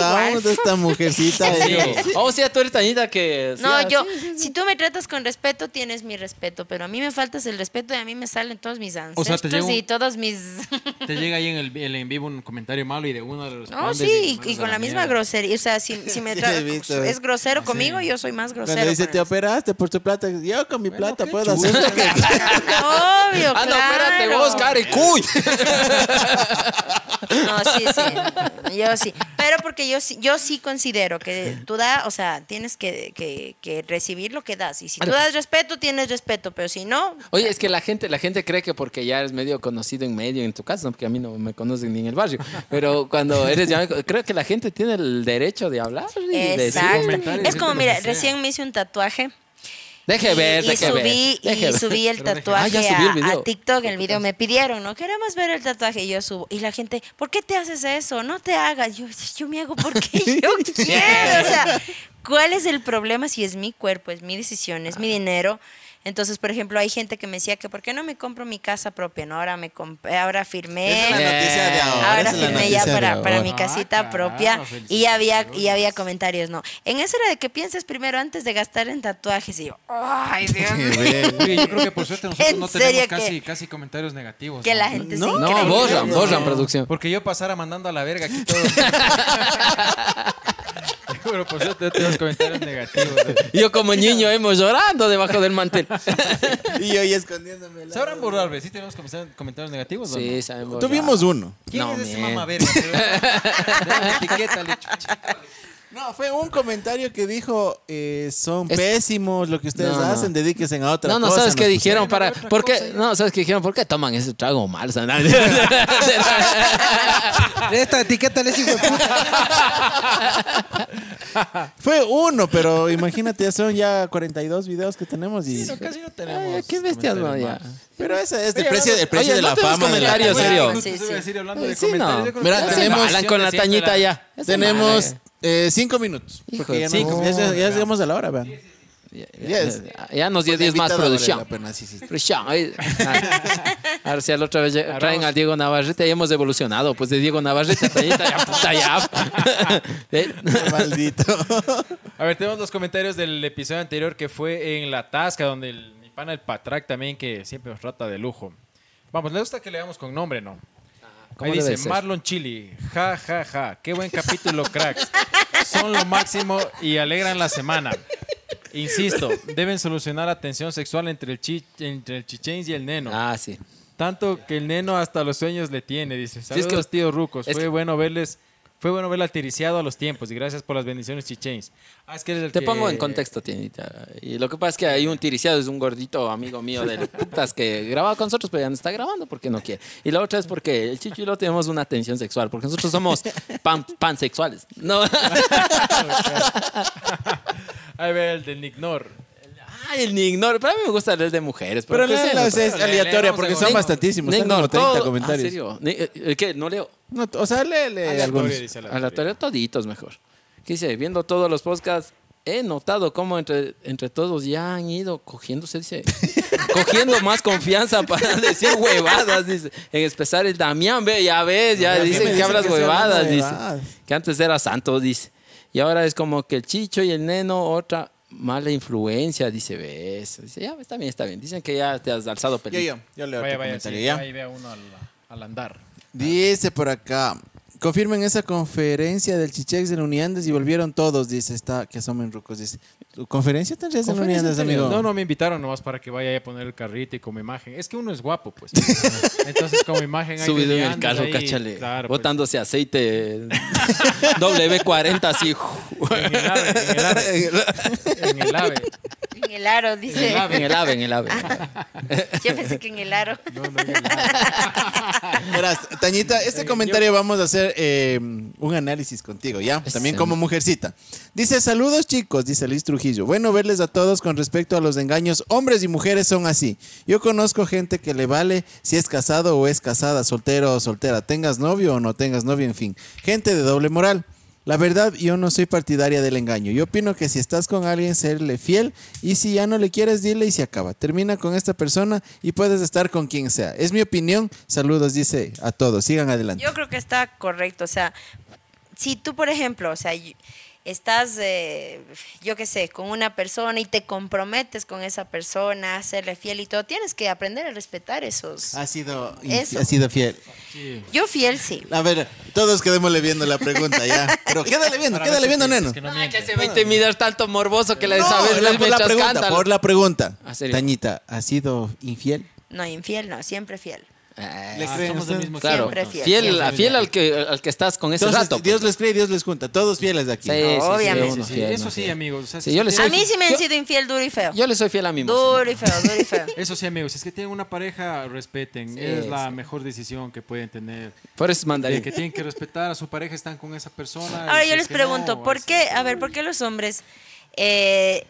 esta mujercita. Sí. O sea, tú eres tañita que... No, sí, yo, sí, sí. si tú me tratas con respeto, tienes mi respeto, pero a mí me faltas el respeto y a mí me salen todos mis O sea, ancestros te un- y todos mis... <laughs> Te llega ahí en el el en vivo un comentario malo y de uno de los No, sí, y, y con la misma grosería. O sea, si, <laughs> si me Sí, es grosero conmigo, yo soy más grosero. Cuando dice, te operaste por tu plata, yo con mi plata puedo hacer. <laughs> Obvio, Ah, no, claro. espérate vos, Cari, cuy. No, sí, sí. Yo sí. Pero porque yo sí, yo sí considero que tú das, o sea, tienes que, que- que recibir lo que das. Y si tú das respeto, tienes respeto. Pero si no, Oye, es que la gente, la gente cree que porque ya eres medio conocido en medio, en tu caso, ¿no? porque a mí no me conocen ni en el barrio, pero cuando eres ya, creo que la gente tiene el derecho de hablar y decir exacto. comentarios, Es como, decir mira, recién me hice un tatuaje. Deje ver, y, deje subí, ver. deje y ver. subí el tatuaje Ah, ya subí el a- video. a, TikTok. El video me pidieron, ¿no? Queremos ver el tatuaje. Y yo subo. Y la gente, ¿por qué te haces eso? No te hagas. Yo, yo me hago porque <laughs> yo quiero. O sea, ¿cuál es el problema si es mi cuerpo, es mi decisión, es mi dinero? Entonces, por ejemplo, hay gente que me decía que ¿por qué no me compro mi casa propia? No, ahora me compré, ahora firmé. Esa es la noticia de ahora. Ahora esa es firmé ya para, para mi Ah, casita claro, propia y felicitaciones. había, y había comentarios, no. En eso era de que pienses primero antes de gastar en tatuajes y yo, ay <laughs> Dios mío, Oye, yo creo que por suerte nosotros ¿En no tenemos que- casi, casi comentarios negativos. que ¿no? la gente No, se No, borran, borran producción. Porque yo pasara mandando a la verga aquí todo. <laughs> Pero por suerte no tenemos comentarios negativos. Y yo como niño hemos llorando debajo del mantel. <laughs> Y yo ahí escondiéndome. la- ¿Sabrán borrar, ve? ¿Sí tenemos comentarios- comentarios negativos? o Sí, no? sabemos. Tuvimos uno. ¿Quién No, es ese mamá verga? <laughs> Etiquétale, chucha. No, fue un comentario que dijo, eh, son Es- pésimos lo que ustedes No, no. hacen, dedíquense a otra No, no, cosa. ¿sabes qué dijeron? Para, ¿por qué? cosa, No, ¿sabes qué dijeron? ¿Por qué toman ese trago mal? <laughs> Esta etiqueta les hijo de puta. Fue uno, pero imagínate, ya son ya 42 videos que tenemos y... Sí, no, casi no tenemos. Ay, qué bestias, no, ya. Pero ese es el Oye, precio, el precio Oye, de ¿no la fama. de la- comentarios, serio? Justo Sí, sí. no. Mira, tenemos- Alan con la tañita ya. Tenemos. Eh, cinco minutos. Hijo Porque ya, de no- ya, ya- ya llegamos a la hora, vean. Ya, Yes. ya, ya nos dio Pues 10 más vale producción. la pena, sí, sí. Producción, ahí. <laughs> A ver si la otra vez traen a Diego Navarrete y hemos evolucionado. Pues de Diego Navarrete a ya puta ya. Eh, Maldito. A ver, tenemos los comentarios del episodio anterior que fue en La Tasca, donde el, mi pana el Patrack también, que siempre nos trata de lujo. Vamos, le gusta que leamos con nombre, ¿no? ¿Cómo Ahí debe dice ser? Marlon Chili, ja, ja, ja, qué buen capítulo, cracks. Son lo máximo y alegran la semana. Insisto, deben solucionar la tensión sexual entre el, chi, entre el chichens y el neno. Ah, sí. Tanto que el neno hasta los sueños le tiene, dice. es Saludos, que- tíos rucos. es Fue que- bueno verles, fue bueno verla atericiado a los tiempos y gracias por las bendiciones, chichens. Ah, es que eres el Te que- pongo en contexto, tiendita. Y lo que pasa es que hay un tiriciado, es un gordito amigo mío de <laughs> putas que grababa con nosotros, pero ya no está grabando porque no quiere. Y la otra es porque el yo tenemos una tensión sexual, porque nosotros somos pan, <laughs> pansexuales. No. <laughs> A ver, el del Nignor. Ay, el ignoro. Pero a mí me gusta el de mujeres. Pero no, no, es, aleatoria porque son Nick- bastantísimos. Están Ignoro, como 30 todo- comentarios. ¿En serio? Eh, eh, ¿Qué? No leo. No, o sea, lee, lee algunos. aleatoria. Toditos mejor. ¿Qué dice? Viendo todos los podcasts, he notado cómo entre, entre todos ya han ido cogiéndose, dice, <laughs> cogiendo más confianza para <laughs> decir huevadas, dice. En especial el Damián, ve, ya ves, ya ¿Qué me dicen que dice hablas que huevadas, dice. Que antes era santo, dice. Y ahora es como que el Chicho y el Neno, otra mala influencia, dice, ves. Dice, ya, está bien, está bien. Dicen que ya te has alzado Yo, pelito. yo, yo leo Vaya, tu vaya, comentario, sí, ¿ya? ahí vea uno al, al andar. Dice por acá. Confirmen esa conferencia del Chichex en Uniandes y volvieron todos, dice, está, que asomen rucos, dice. ¿Tu conferencia tendrías en Uniandes, amigo? No, no me invitaron nomás para que vaya a poner el carrito y como imagen. Es que uno es guapo, pues. <laughs> Entonces, como imagen ahí Subido en el carro, ahí, cáchale. Claro, pues. botándose aceite <laughs> W40 así. En el ave, en el ave. <laughs> En el ave. En el aro, dice. en el ave, en el ave. Yo pensé que en el aro. No, no, en el ave. Verás, Tañita, este comentario vamos a hacer eh, un análisis contigo, ¿ya? También como mujercita. Dice, saludos chicos, dice Luis Trujillo. Bueno verles a todos con respecto a los engaños. Hombres y mujeres son así. Yo conozco gente que le vale si es casado o es casada, soltero o soltera, tengas novio o no tengas novio, en fin. Gente de doble moral. La verdad, yo no soy partidaria del engaño. Yo opino que si estás con alguien, serle fiel y si ya no le quieres, dile y se acaba. Termina con esta persona y puedes estar con quien sea. Es mi opinión. Saludos, dice a todos. Sigan adelante. Yo creo que está correcto. O sea, si tú, por ejemplo, o sea, estás, eh, yo qué sé, con una persona y te comprometes con esa persona, a serle fiel y todo, tienes que aprender a respetar esos. Ha sido, Eso. ha sido fiel. Yo fiel sí. A ver, todos quedémosle viendo la pregunta ya. <laughs> Pero quédale viendo, quédale viendo, si neno. es que no Ah, que se va a intimidar tanto morboso que No, la- por la pregunta, por la pregunta. ¿Ah? Tañita, ¿ha sido infiel? No, infiel no, siempre fiel. Eh, ¿Le Ah, creen somos del mismo claro, Siempre fiel, fiel, siempre. fiel al que al que estás con ese Entonces, rato. Dios pues. les cree, Dios les junta. Todos fieles de aquí. Sí, sí, sí, Obviamente. uno Sí, fiel, eso sí, fiel. amigos. o sea, Sí, si yo le usted- A mí sí me han yo- sido infiel duro y feo. <laughs> Yo le soy fiel a mí mismo. Duro y feo, duro y feo. <laughs> Eso sí, amigos, si es que tienen una pareja, respeten. Sí, es la sí. mejor decisión que pueden tener. Por eso mandarín. que tienen que respetar a su pareja, están con esa persona. y Ahora yo es les pregunto, ¿por qué? A ver, ¿por qué los hombres eh,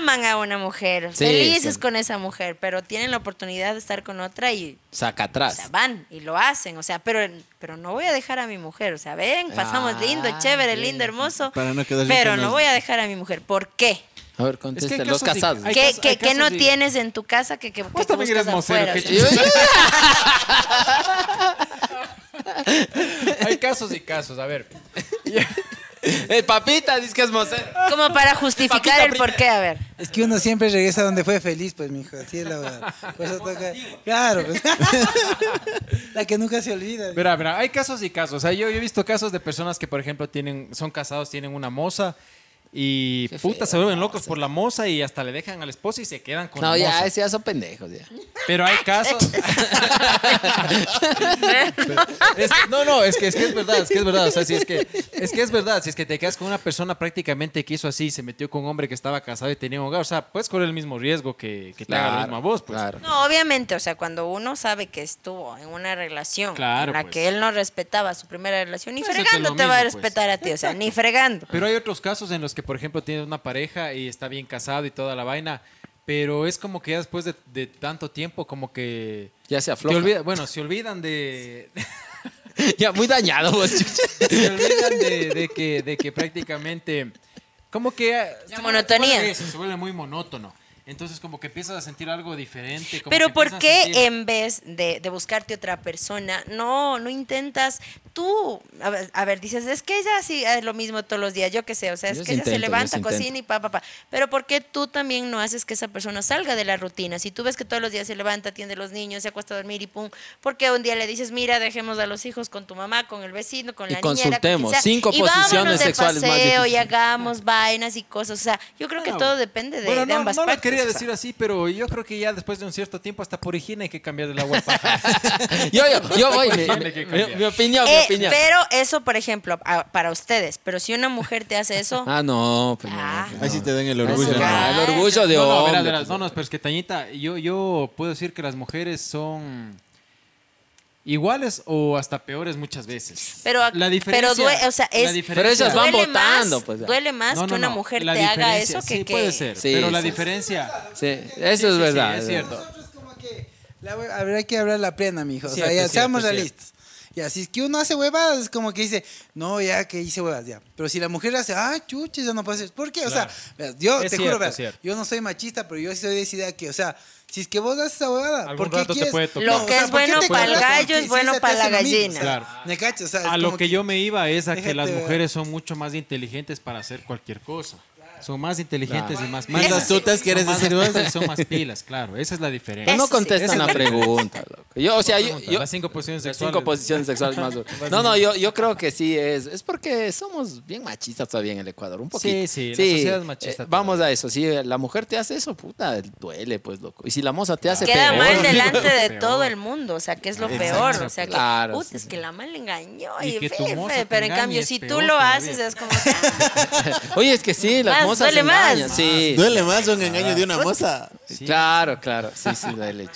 aman a una mujer, Sí, felices sí. con esa mujer, pero tienen la oportunidad de estar con otra y Saca o atrás. sea, van y lo hacen, o sea, pero, pero no voy a dejar a mi mujer, o sea, ven, pasamos Ah, lindo, chévere, bien. lindo, hermoso, Para no pero no los- voy a dejar a mi mujer, ¿por qué? A ver, Es que conteste. hay Los casados. ¿Qué, casos- qué- hay qué no tienes en tu casa que, que, que Vos también eres mocero, O <laughs> <laughs> Hay casos y casos, a ver. <laughs> <laughs> Eh, papita, dice que es. Como para justificar el por qué, a ver. Es que uno siempre regresa donde fue feliz, pues, mijo. Así es la verdad. Por eso toca- Claro, pues. <laughs> la que nunca se olvida. Verá, verá, hay casos y casos. O sea, yo, yo he visto casos de personas que, por ejemplo, tienen, son casados, tienen una moza y Qué puta, feo, se vuelven locos por la moza y hasta le dejan al esposo y se quedan con No, la ya, moza. ese ya son pendejos, ya. Pero hay casos. <laughs> Es- no, no, es que, es que es verdad, es que es verdad. O sea, si es que es que es verdad, si es que te quedas con una persona prácticamente que hizo así, se metió con un hombre que estaba casado y tenía un hogar, o sea, puedes correr el mismo riesgo que, que te haga lo mismo a vos, pues. Claro. No, obviamente, o sea, cuando uno sabe que estuvo en una relación Claro, en la pues. que él no respetaba su primera relación, ni fregando te va a pues. respetar a ti, o sea, ni fregando. Pero hay otros casos en los que, por ejemplo, tienes una pareja y está bien casado y toda la vaina, pero es como que ya después de, de tanto tiempo, como que Ya se afloja. olvida, bueno, se olvidan de, <laughs> Ya, muy dañado, <laughs> vos, se olvidan de, de que, de que prácticamente, como que vuelve- monotonía. Se vuelve, eso, se vuelve muy monótono. Entonces, como que empiezas a sentir algo diferente. como Pero que ¿por qué sentir- en vez de, de buscarte otra persona, no, no intentas tú, a ver, a ver, dices, es que ella sí es lo mismo todos los días, yo qué sé, o sea, es Yo que sí ella se intento, levanta, cocina intento. y pa, pa, pa. Pero ¿por qué tú también no haces que esa persona salga de la rutina? Si tú ves que todos los días se levanta, atiende a los niños, se acuesta a dormir y pum, ¿por qué un día le dices, mira, dejemos a los hijos con tu mamá, con el vecino, con Y la niñera, consultemos sea, cinco y posiciones de sexuales más paseo y difíciles. hagamos vainas y cosas, o sea, yo creo que No. todo depende de, Bueno, de no, ambas no lo partes. Quería decir así, pero yo creo que ya después de un cierto tiempo, hasta por higiene hay que cambiar el agua <laughs> paja. Yo, yo, yo voy. mi, opinión, mi Eh, opinión. pero eso, por ejemplo, a- para ustedes. Pero si una mujer te hace eso, Ah, no, pues no, Ah. pues Ahí sí no. te den el orgullo. ¿no? ah, el orgullo de no, no, hombre. verás, verás, no, no, pero es que Tañita, yo, yo puedo decir que las mujeres son iguales o hasta peores muchas veces. pero, la diferencia, pero due- o sea, la es, diferencia- Pero ellas van duele votando, más, pues, duele más No, que no, una no, mujer te haga eso que, sí, que- puede ser, Sí, pero la sí. diferencia Sí, eso es verdad. es cierto. Nosotros como que la- hay que hablar la plena, mijo. O sea, ya cierto, seamos cierto. realistas. Y así es que uno hace huevadas, es como que dice, no, ya que hice huevadas, ya. Pero si la mujer hace, ah, chuches, ya no puede hacer. ¿Por qué? O sea, yo Es te cierto, juro, yo no soy machista, pero yo sí soy de esa idea que, o sea, si es que vos haces esa huevada, ¿por qué quieres? puede tocar. Lo o que sea, es ¿por qué bueno para el gallo es bueno para la gallina. O sea, Claro. ¿Me cachas? O sea, es A lo que yo me iba es a que las ver. mujeres son mucho más inteligentes para hacer cualquier cosa. Son más inteligentes y más Más pilas. astutas, Son ¿quieres más decir vos? astutas y Son más pilas, claro. Esa es la diferencia. No Eso sí. contestan la pregunta, loco. Yo, o sea, yo, yo- las cinco posiciones las sexuales. cinco posiciones sexuales más duras. <laughs> No, no, yo, yo creo que sí es. Es porque somos bien machistas todavía en el Ecuador, un poquito. Sí, sí, la sociedad es machista eh, vamos a eso, si la mujer te hace eso, puta, duele, pues, loco. Y si la moza te hace Queda peor, mal <laughs> delante de Peor. todo el mundo, o sea, que es lo Exacto. peor. O sea, que, Claro, puta, sí, es sí. que la mal le engañó Y y, que tu fe, moza fe, te pero en cambio, si tú lo haces, es como que, <laughs> Oye, es que sí, las Duele más. sí. Duele más un engaño de una moza. Claro, claro, sí, sí, duele.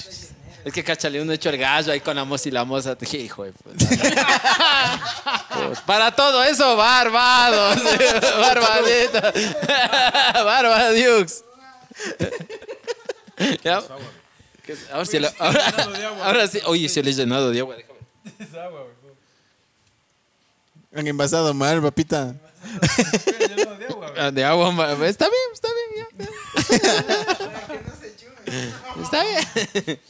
Es que cachale, uno hecho el gallo ahí con la moza y la moza, hijo de puta. Pues, <laughs> Para todo eso, barbados, <laughs> barbadita, <laughs> barbadiux. Ya. Ahora sí, ahora, ahora sí, oye, se le he llenado de agua, déjame. Han envasado mal, papita. Ah, De agua, ma- está bien, está bien, ya. Está bien.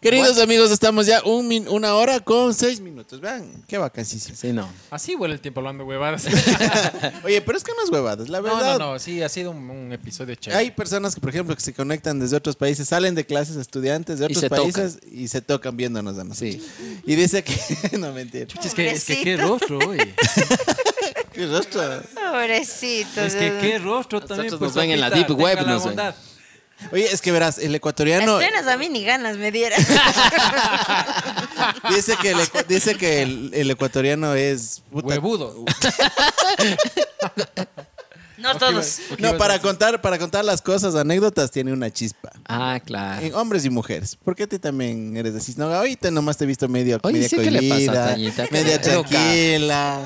Queridos amigos, estamos ya un min- una hora con seis minutos. Vean, qué vacancísimo. Sí, no. Así vuela el tiempo hablando de huevadas. <laughs> Oye, pero es que no es huevadas, la No, verdad. no, no, sí, ha sido un, un episodio chévere. Hay personas que, por ejemplo, que se conectan desde otros países, salen de clases, estudiantes de otros se países y se tocan viéndonos a nosotros. Sí. Y dice que, <laughs> no mentira. es, que, es que qué rostro, oye. <laughs> ¿Qué rostro? pobrecito. Es que qué rostro también. Nosotros Pues, nos ven en la deep web, nos ven. Oye, es que verás, el ecuatoriano Las plenas a mí ni ganas me dieran. <laughs> dice que el, ecu- dice que el, el ecuatoriano es puta- Huevudo. <laughs> No todos. No, para contar, para contar las cosas, anécdotas, tiene una chispa. Ah, claro. En hombres y mujeres. ¿Por qué tú también eres así? No, ahorita nomás te he visto medio, Oye, media sí, ¿qué le pasa, cohibida, Tañita? ¿Qué media le- tranquila.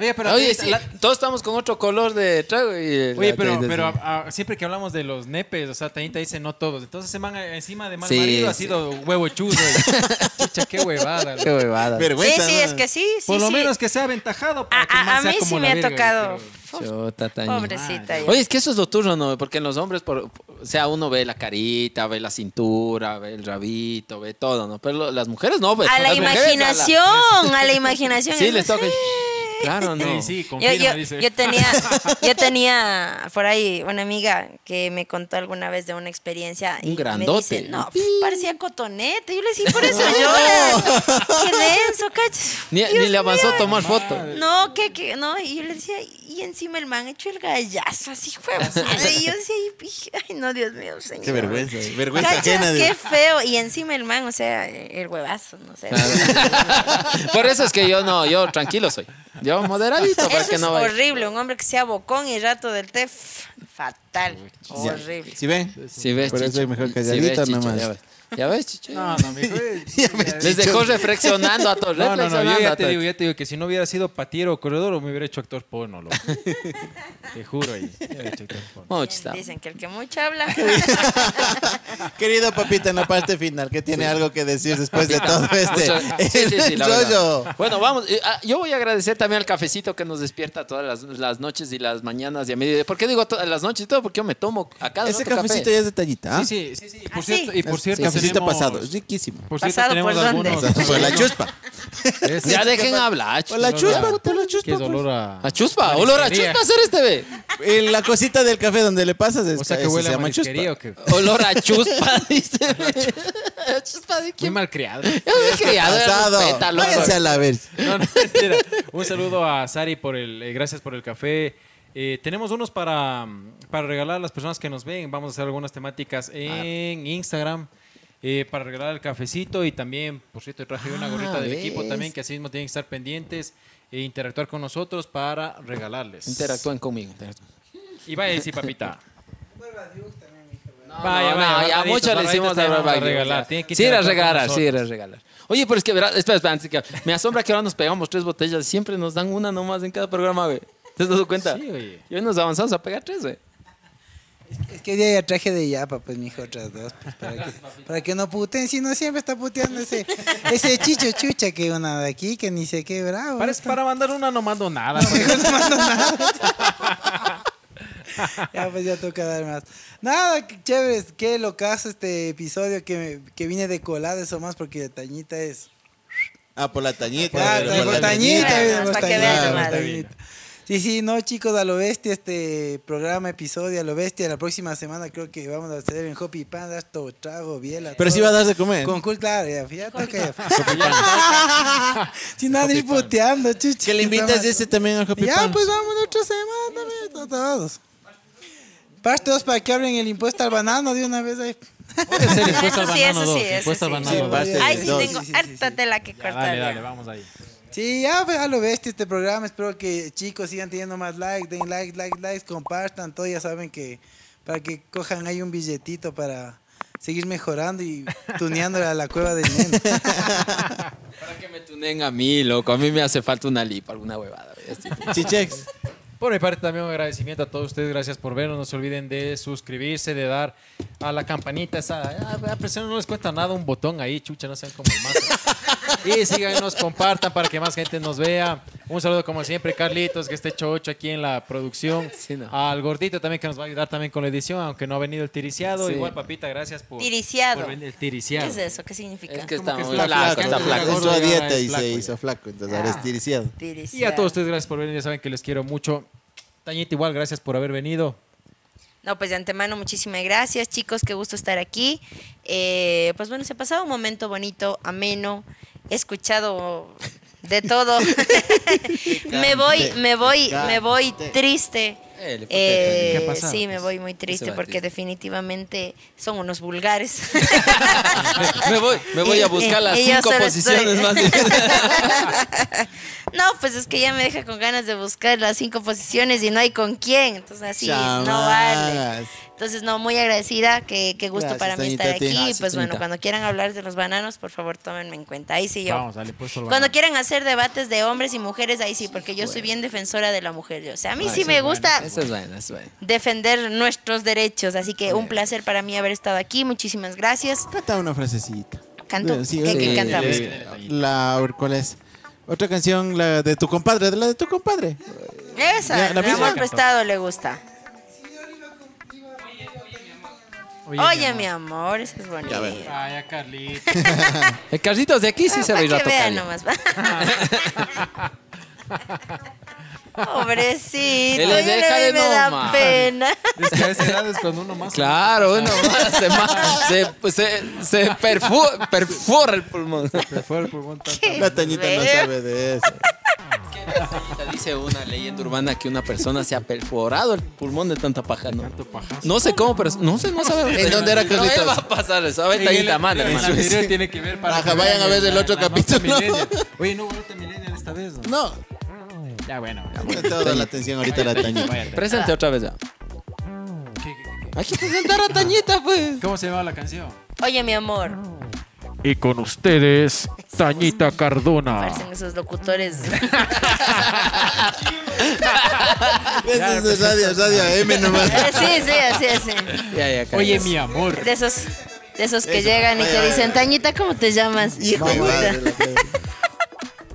Oye, pero, Oye, eh, sí, la- todos estamos con otro color de trago. Y Oye, la- pero, siempre que hablamos de los nepes, o sea, Tañita dice no todos. Entonces se van encima de mal Sí, marido ha sido huevo chuzo. y- Chucha, qué huevada. Qué huevada. Sí, Vergüenza. sí, es que sí. sí Por lo sí. menos que sea aventajado. para A, que a- sea mí como sí me ha verga, tocado. pero- Chota. Pobrecita. Oye, es que eso es lo turno, ¿no? Porque en los hombres, por, o sea, uno ve la carita, ve la cintura, ve el rabito, ve todo, ¿no? Pero lo- las mujeres no, pues. a la mujeres, a la- imaginación, a la imaginación. Sí, es les toca. Claro, <laughs> no. Sí, sí, Yo, confirma, yo- dice. yo tenía, <laughs> yo tenía por ahí una amiga que me contó alguna vez de una experiencia. Un y grandote. Me dice, no, pf, parecía cotonete. Yo le decía, por eso <laughs> lloras. Qué denso, cachas. Ni, ni le avanzó a tomar foto. No, que, que, no, y yo le decía, y encima el man hecho el gallazo, así fue. Y yo decía, ay, ay, no, Dios mío, señor. Qué vergüenza. Vergüenza Cachas, ajena. de- qué feo. Y encima el man, o sea, el huevazo, no sé. Por eso es que yo no, yo tranquilo soy. Yo moderadito para Eso que es no vaya. horrible, un hombre que sea bocón y rato del té, fatal, horrible. ¿Sí ven? Si ves, Por eso es mejor ves, Chicho, nomás. Ya ves, Chicho. No, no, mijo. eh, <laughs> Les dejó reflexionando a todos. No, no, no, yo ya te digo, ya te digo que si no hubiera sido patiero o corredor, me hubiera hecho actor porno, loco. <laughs> te juro ahí. me hubiera hecho actor porno. Mucho está. Dicen que el que mucho habla. <laughs> Querido papita, en la parte final, que tiene algo que decir después de todo este Mucho- sí, sí, rollo? Bueno, vamos. eh, ah, yo voy a agradecer también al cafecito que nos despierta todas las, las noches y las mañanas y a mediodía. ¿Por qué digo todas las noches y todo? Porque yo me tomo a cada Ese cafecito café. ya es de tallita. ¿ah? Sí, sí, sí, sí. Por Ah, cierto, sí. y por cierto, cafecito tenemos- pasado, es riquísimo. Por cierto, ¿Pasado tenemos por dónde? algunos. Por la chuspa. Ya dejen hablar. Por la chuspa. por la Que chuspa. es pues. olor a. A chuspa, olor a chuspa hacer este ve. En la cosita del café donde le pasas es, O sea que huele se a llama marisquería chuspa. o. Olor a chuspa, <laughs> dice. chuspa de Muy quién? mal criado. Yo me he criado, Pasado. respétalo. Váyanse a la ver. No, no, mentira. Un saludo a Sari por el, eh, gracias por el café. Eh, tenemos unos para, para regalar a las personas que nos ven. Vamos a hacer algunas temáticas en Instagram eh, para regalar el cafecito y también, por cierto, traje una Ah, gorrita del ¿ves? equipo también que así mismo tienen que estar pendientes e interactuar con nosotros para regalarles. Interactúen conmigo. interactúen. Y vaya, sí, papita. No, Vaya, no, vaya, ya mucho le hicimos a regalar, tiene que Sí, era regalar, sí, era regalar. Oye, pero es que, verás, espera, espera, antes que- me asombra que ahora nos pegamos tres botellas. Siempre nos dan una nomás en cada programa, güey. ¿Te has dado cuenta? Sí, oye. Y hoy nos avanzamos a pegar tres, güey. Es que hoy día ya traje de yapa, pues, mijo, otras dos. pues, para, que, para que no puten, si no siempre está puteando ese, ese chicho chucha que una de aquí, que ni sé qué bravo. Para, está. para mandar una no mando nada. Mejor no mando nada. <laughs> ya, pues ya toca dar más. Nada, qué chévere, qué locazo este episodio que, me- que vine de colada, eso más, porque Tañita es. Ah, por la tañita. Por por la por Tañita. Tañita. Sí, sí, no, chicos, a lo bestia este programa, episodio, a lo bestia. La próxima semana creo que vamos a hacer en Hopi Pan, esto, trago, biela. Pero todo. sí va a dar de comer. Con cool, claro, ya, ya toca ya. <laughs> Sin nadie puteando, chuchi. Que le invitas ese también al Ya, Pan. pues vamos otra semana también, a todos. Parte dos para que abren el impuesto al banano de una vez ahí. Puede ser impuesto al Eso sí, banano eso 2. sí, eso Impuesto al sí. banano Sí, 2. parte ya, Ay, de sí, tengo harta tela que Ya, cortar. dale, ya. dale, vamos ahí. Sí, ya, pues a lo bestia este programa. Espero que chicos sigan teniendo más likes, den likes, likes, likes, compartan todo. Ya saben que para que cojan ahí un billetito para seguir mejorando y tuneándole a la cueva del nene. <laughs> Para que me tunen a mí, loco. A mí me hace falta una lipa, alguna huevada. Chichex. Por mi parte también un agradecimiento a todos ustedes, gracias por vernos, no se olviden de suscribirse, de dar a la campanita esa, ah, a no les cuesta nada un botón ahí, chucha, no sean como mazo. Y síganos, compartan para que más gente nos vea. Un saludo como siempre, Carlitos, que esté chocho aquí en la producción. Sí, no. Al gordito también que nos va a ayudar también con la edición, aunque no ha venido el tiriciado. Sí. Igual, papita, gracias por, Tiriciado. por venir. El ¿Qué tiriciado. es eso? ¿Qué significa? Es que está que muy está flaco, flaco, está flaco. Entró a dieta y se hizo flaco, entonces ahora es tiriciado. Tiriciado. Y a todos ustedes, gracias por venir. Ya saben que les quiero mucho. Tañita, igual, gracias por haber venido. No, pues de antemano, muchísimas gracias, chicos. Qué gusto estar aquí. Eh, pues bueno, se ha pasado un momento bonito, ameno. He escuchado de todo. <laughs> <laughs> me voy, me voy, me voy triste. Eh, Eh, ¿Qué ha pasado? sí, me voy muy triste porque definitivamente son unos vulgares. <laughs> me voy, me voy a buscar las Y cinco posiciones estoy- más difíciles. <laughs> No, pues es que ya me deja con ganas de buscar las cinco posiciones y no hay con quién. Entonces así no vale. Entonces, no, muy agradecida. Qué, qué gusto Gracias, para mí estar aquí. Gracias, pues bueno, cuando quieran hablar de los bananos, por favor, tómenme en cuenta. Ahí sí yo. Vamos, dale, puesto el Cuando quieran hacer debates de hombres y mujeres, ahí sí, porque yo soy bien defensora de la mujer. O sea, a mí sí me gusta Eso es bueno, eso es bueno. defender nuestros derechos. Así que un placer para mí haber estado aquí. Muchísimas gracias. Canta una frasecita. Canto. Bueno, sí, ¿Qué, sí, qué sí, cantamos? sí. La, ¿cuál es? Otra canción, la de tu compadre, de la de tu compadre. Esa, la misma. amor prestado le gusta. Oye, mi amor, esa es bonita. ver. Ay, a Carlitos. El Carlitos de aquí sí <laughs> se va a ir a que vean tocar. nomás. <laughs> Pobrecito, le deja de me da nomás. pena. <laughs> Es que a esa edad es cuando uno más. Claro, uno más se, ma- se, se, se perfu- perfora el pulmón. Se fue el pulmón. La Tañita no sabe de eso. Dice una leyenda urbana que una persona se ha perforado el pulmón de tanta paja, ¿no? No sé cómo, pero no sé, no sabe. ¿En dónde era, No, Carlitos? él va a pasar eso. A ver, Tañita, el video tiene que ver para Ajá, que vayan a ver el otro capítulo. millennial. Oye, no hubo nota millennial esta vez, ¿no? Ya, bueno. ya. toda la atención ahorita a la Tañita. Presente otra vez ya. ¿Qué- qué- qué- Hay que presentar a Tañita, pues. ¿Cómo se llama la canción? Oye, mi amor, Y con ustedes, Tañita Cardona. parecen esos locutores. <laughs> Eso es radio, radio M nomás. Eh, sí, sí, así, así. Ya, ya. Oye, mi amor. De esos, de esos que Eso, llegan y te dicen, Tañita, ¿cómo te llamas? Hijo de.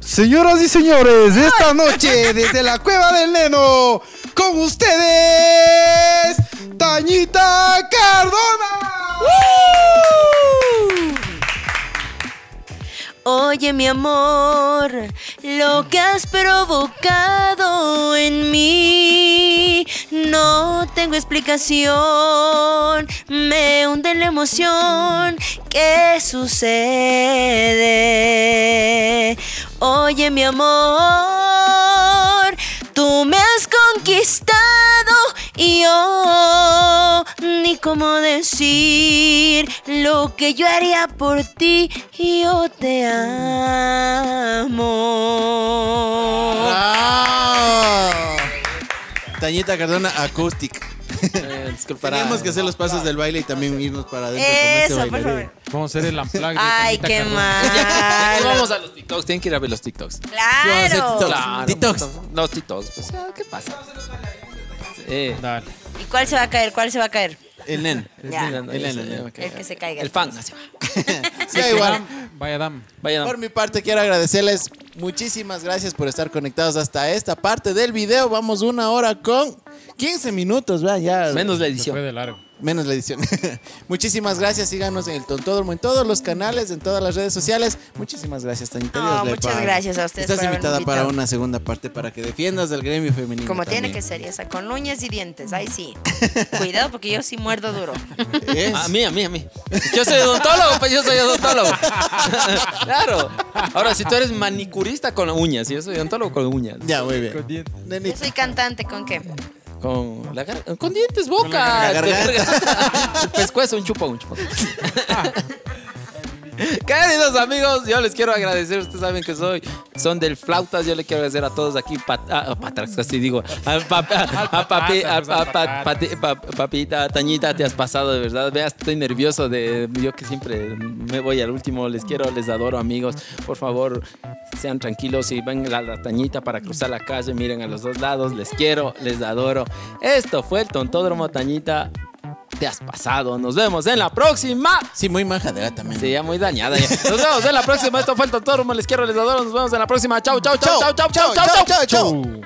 Señoras y señores, esta noche desde la cueva del neno, con ustedes, Tañita Cardona. Oye, mi amor, lo que has provocado en mí no tengo explicación. Me hunde la emoción. ¿Qué sucede? Oye, mi amor, tú me has conquistado y yo ni cómo decir lo que yo haría por ti. Yo te amo. ¡Bravo! Tañita Cardona Acoustic. Eh. <laughs> Teníamos que hacer los pasos del baile y también irnos para adentro este Eso, por favor. Vamos a hacer el unplug Ay, qué mal. <laughs> Vamos a los TikToks. Tienen que ir a ver los TikToks. Claro. Claro, TikToks. Los TikToks. Pues, ah, ¿qué pasa? Dale. ¿Y cuál se va a caer? ¿Cuál se va a caer? El nen. Ya. Elena. ok. El que se caiga. El fan. así va. <laughs> Sí, <laughs> igual. Vaya dam. Vaya, Por mi parte, quiero agradecerles muchísimas gracias por estar conectados hasta esta parte del video. Vamos una hora con 15 minutos, vean ya. menos la Se fue edición. de largo. Menos la edición. <laughs> Muchísimas gracias. Síganos en el Tontódromo, en todos los canales, en todas las redes sociales. Muchísimas gracias, Tanita. No, muchas gracias a ustedes Estás por invitada para una segunda parte para que defiendas del gremio femenino. Como tiene que ser, esa con uñas y dientes. Ahí sí. Cuidado porque yo sí muerdo duro. <laughs> Es- A mí, a mí, a mí. Yo soy odontólogo, pues yo soy odontólogo. <laughs> claro. Ahora, si tú eres manicurista con uñas, yo soy odontólogo con uñas. Ya, muy bien. Yo soy cantante, ¿con qué? Con, la con dientes, boca. la garganta. El <laughs> pescuezo, un chupo, un chupo. <laughs> <laughs> Queridos amigos, yo les quiero agradecer. Ustedes saben que soy, son del flautas. Yo le quiero agradecer a todos aquí. Pat, ah, a Patrax, casi digo. A, pa- a- a papi- a- a- pa- pati- pa- papita, Tañita, te has pasado de verdad. Vea, estoy nervioso de. Yo que siempre me voy al último. Les quiero, les adoro, amigos. Por favor, sean tranquilos y ven a la Tañita para cruzar la calle. Miren a los dos lados. Les quiero, les adoro. Esto fue el Tontódromo Tañita te has pasado. Nos vemos en la próxima. Sí, muy majadera también. Sí, ya muy dañada. Nos vemos en la próxima. Esto fue el doctor. Les quiero, les adoro. Nos vemos en la próxima. Chau, chau, chau, chau, chau, chau, chau. chau, chau, chau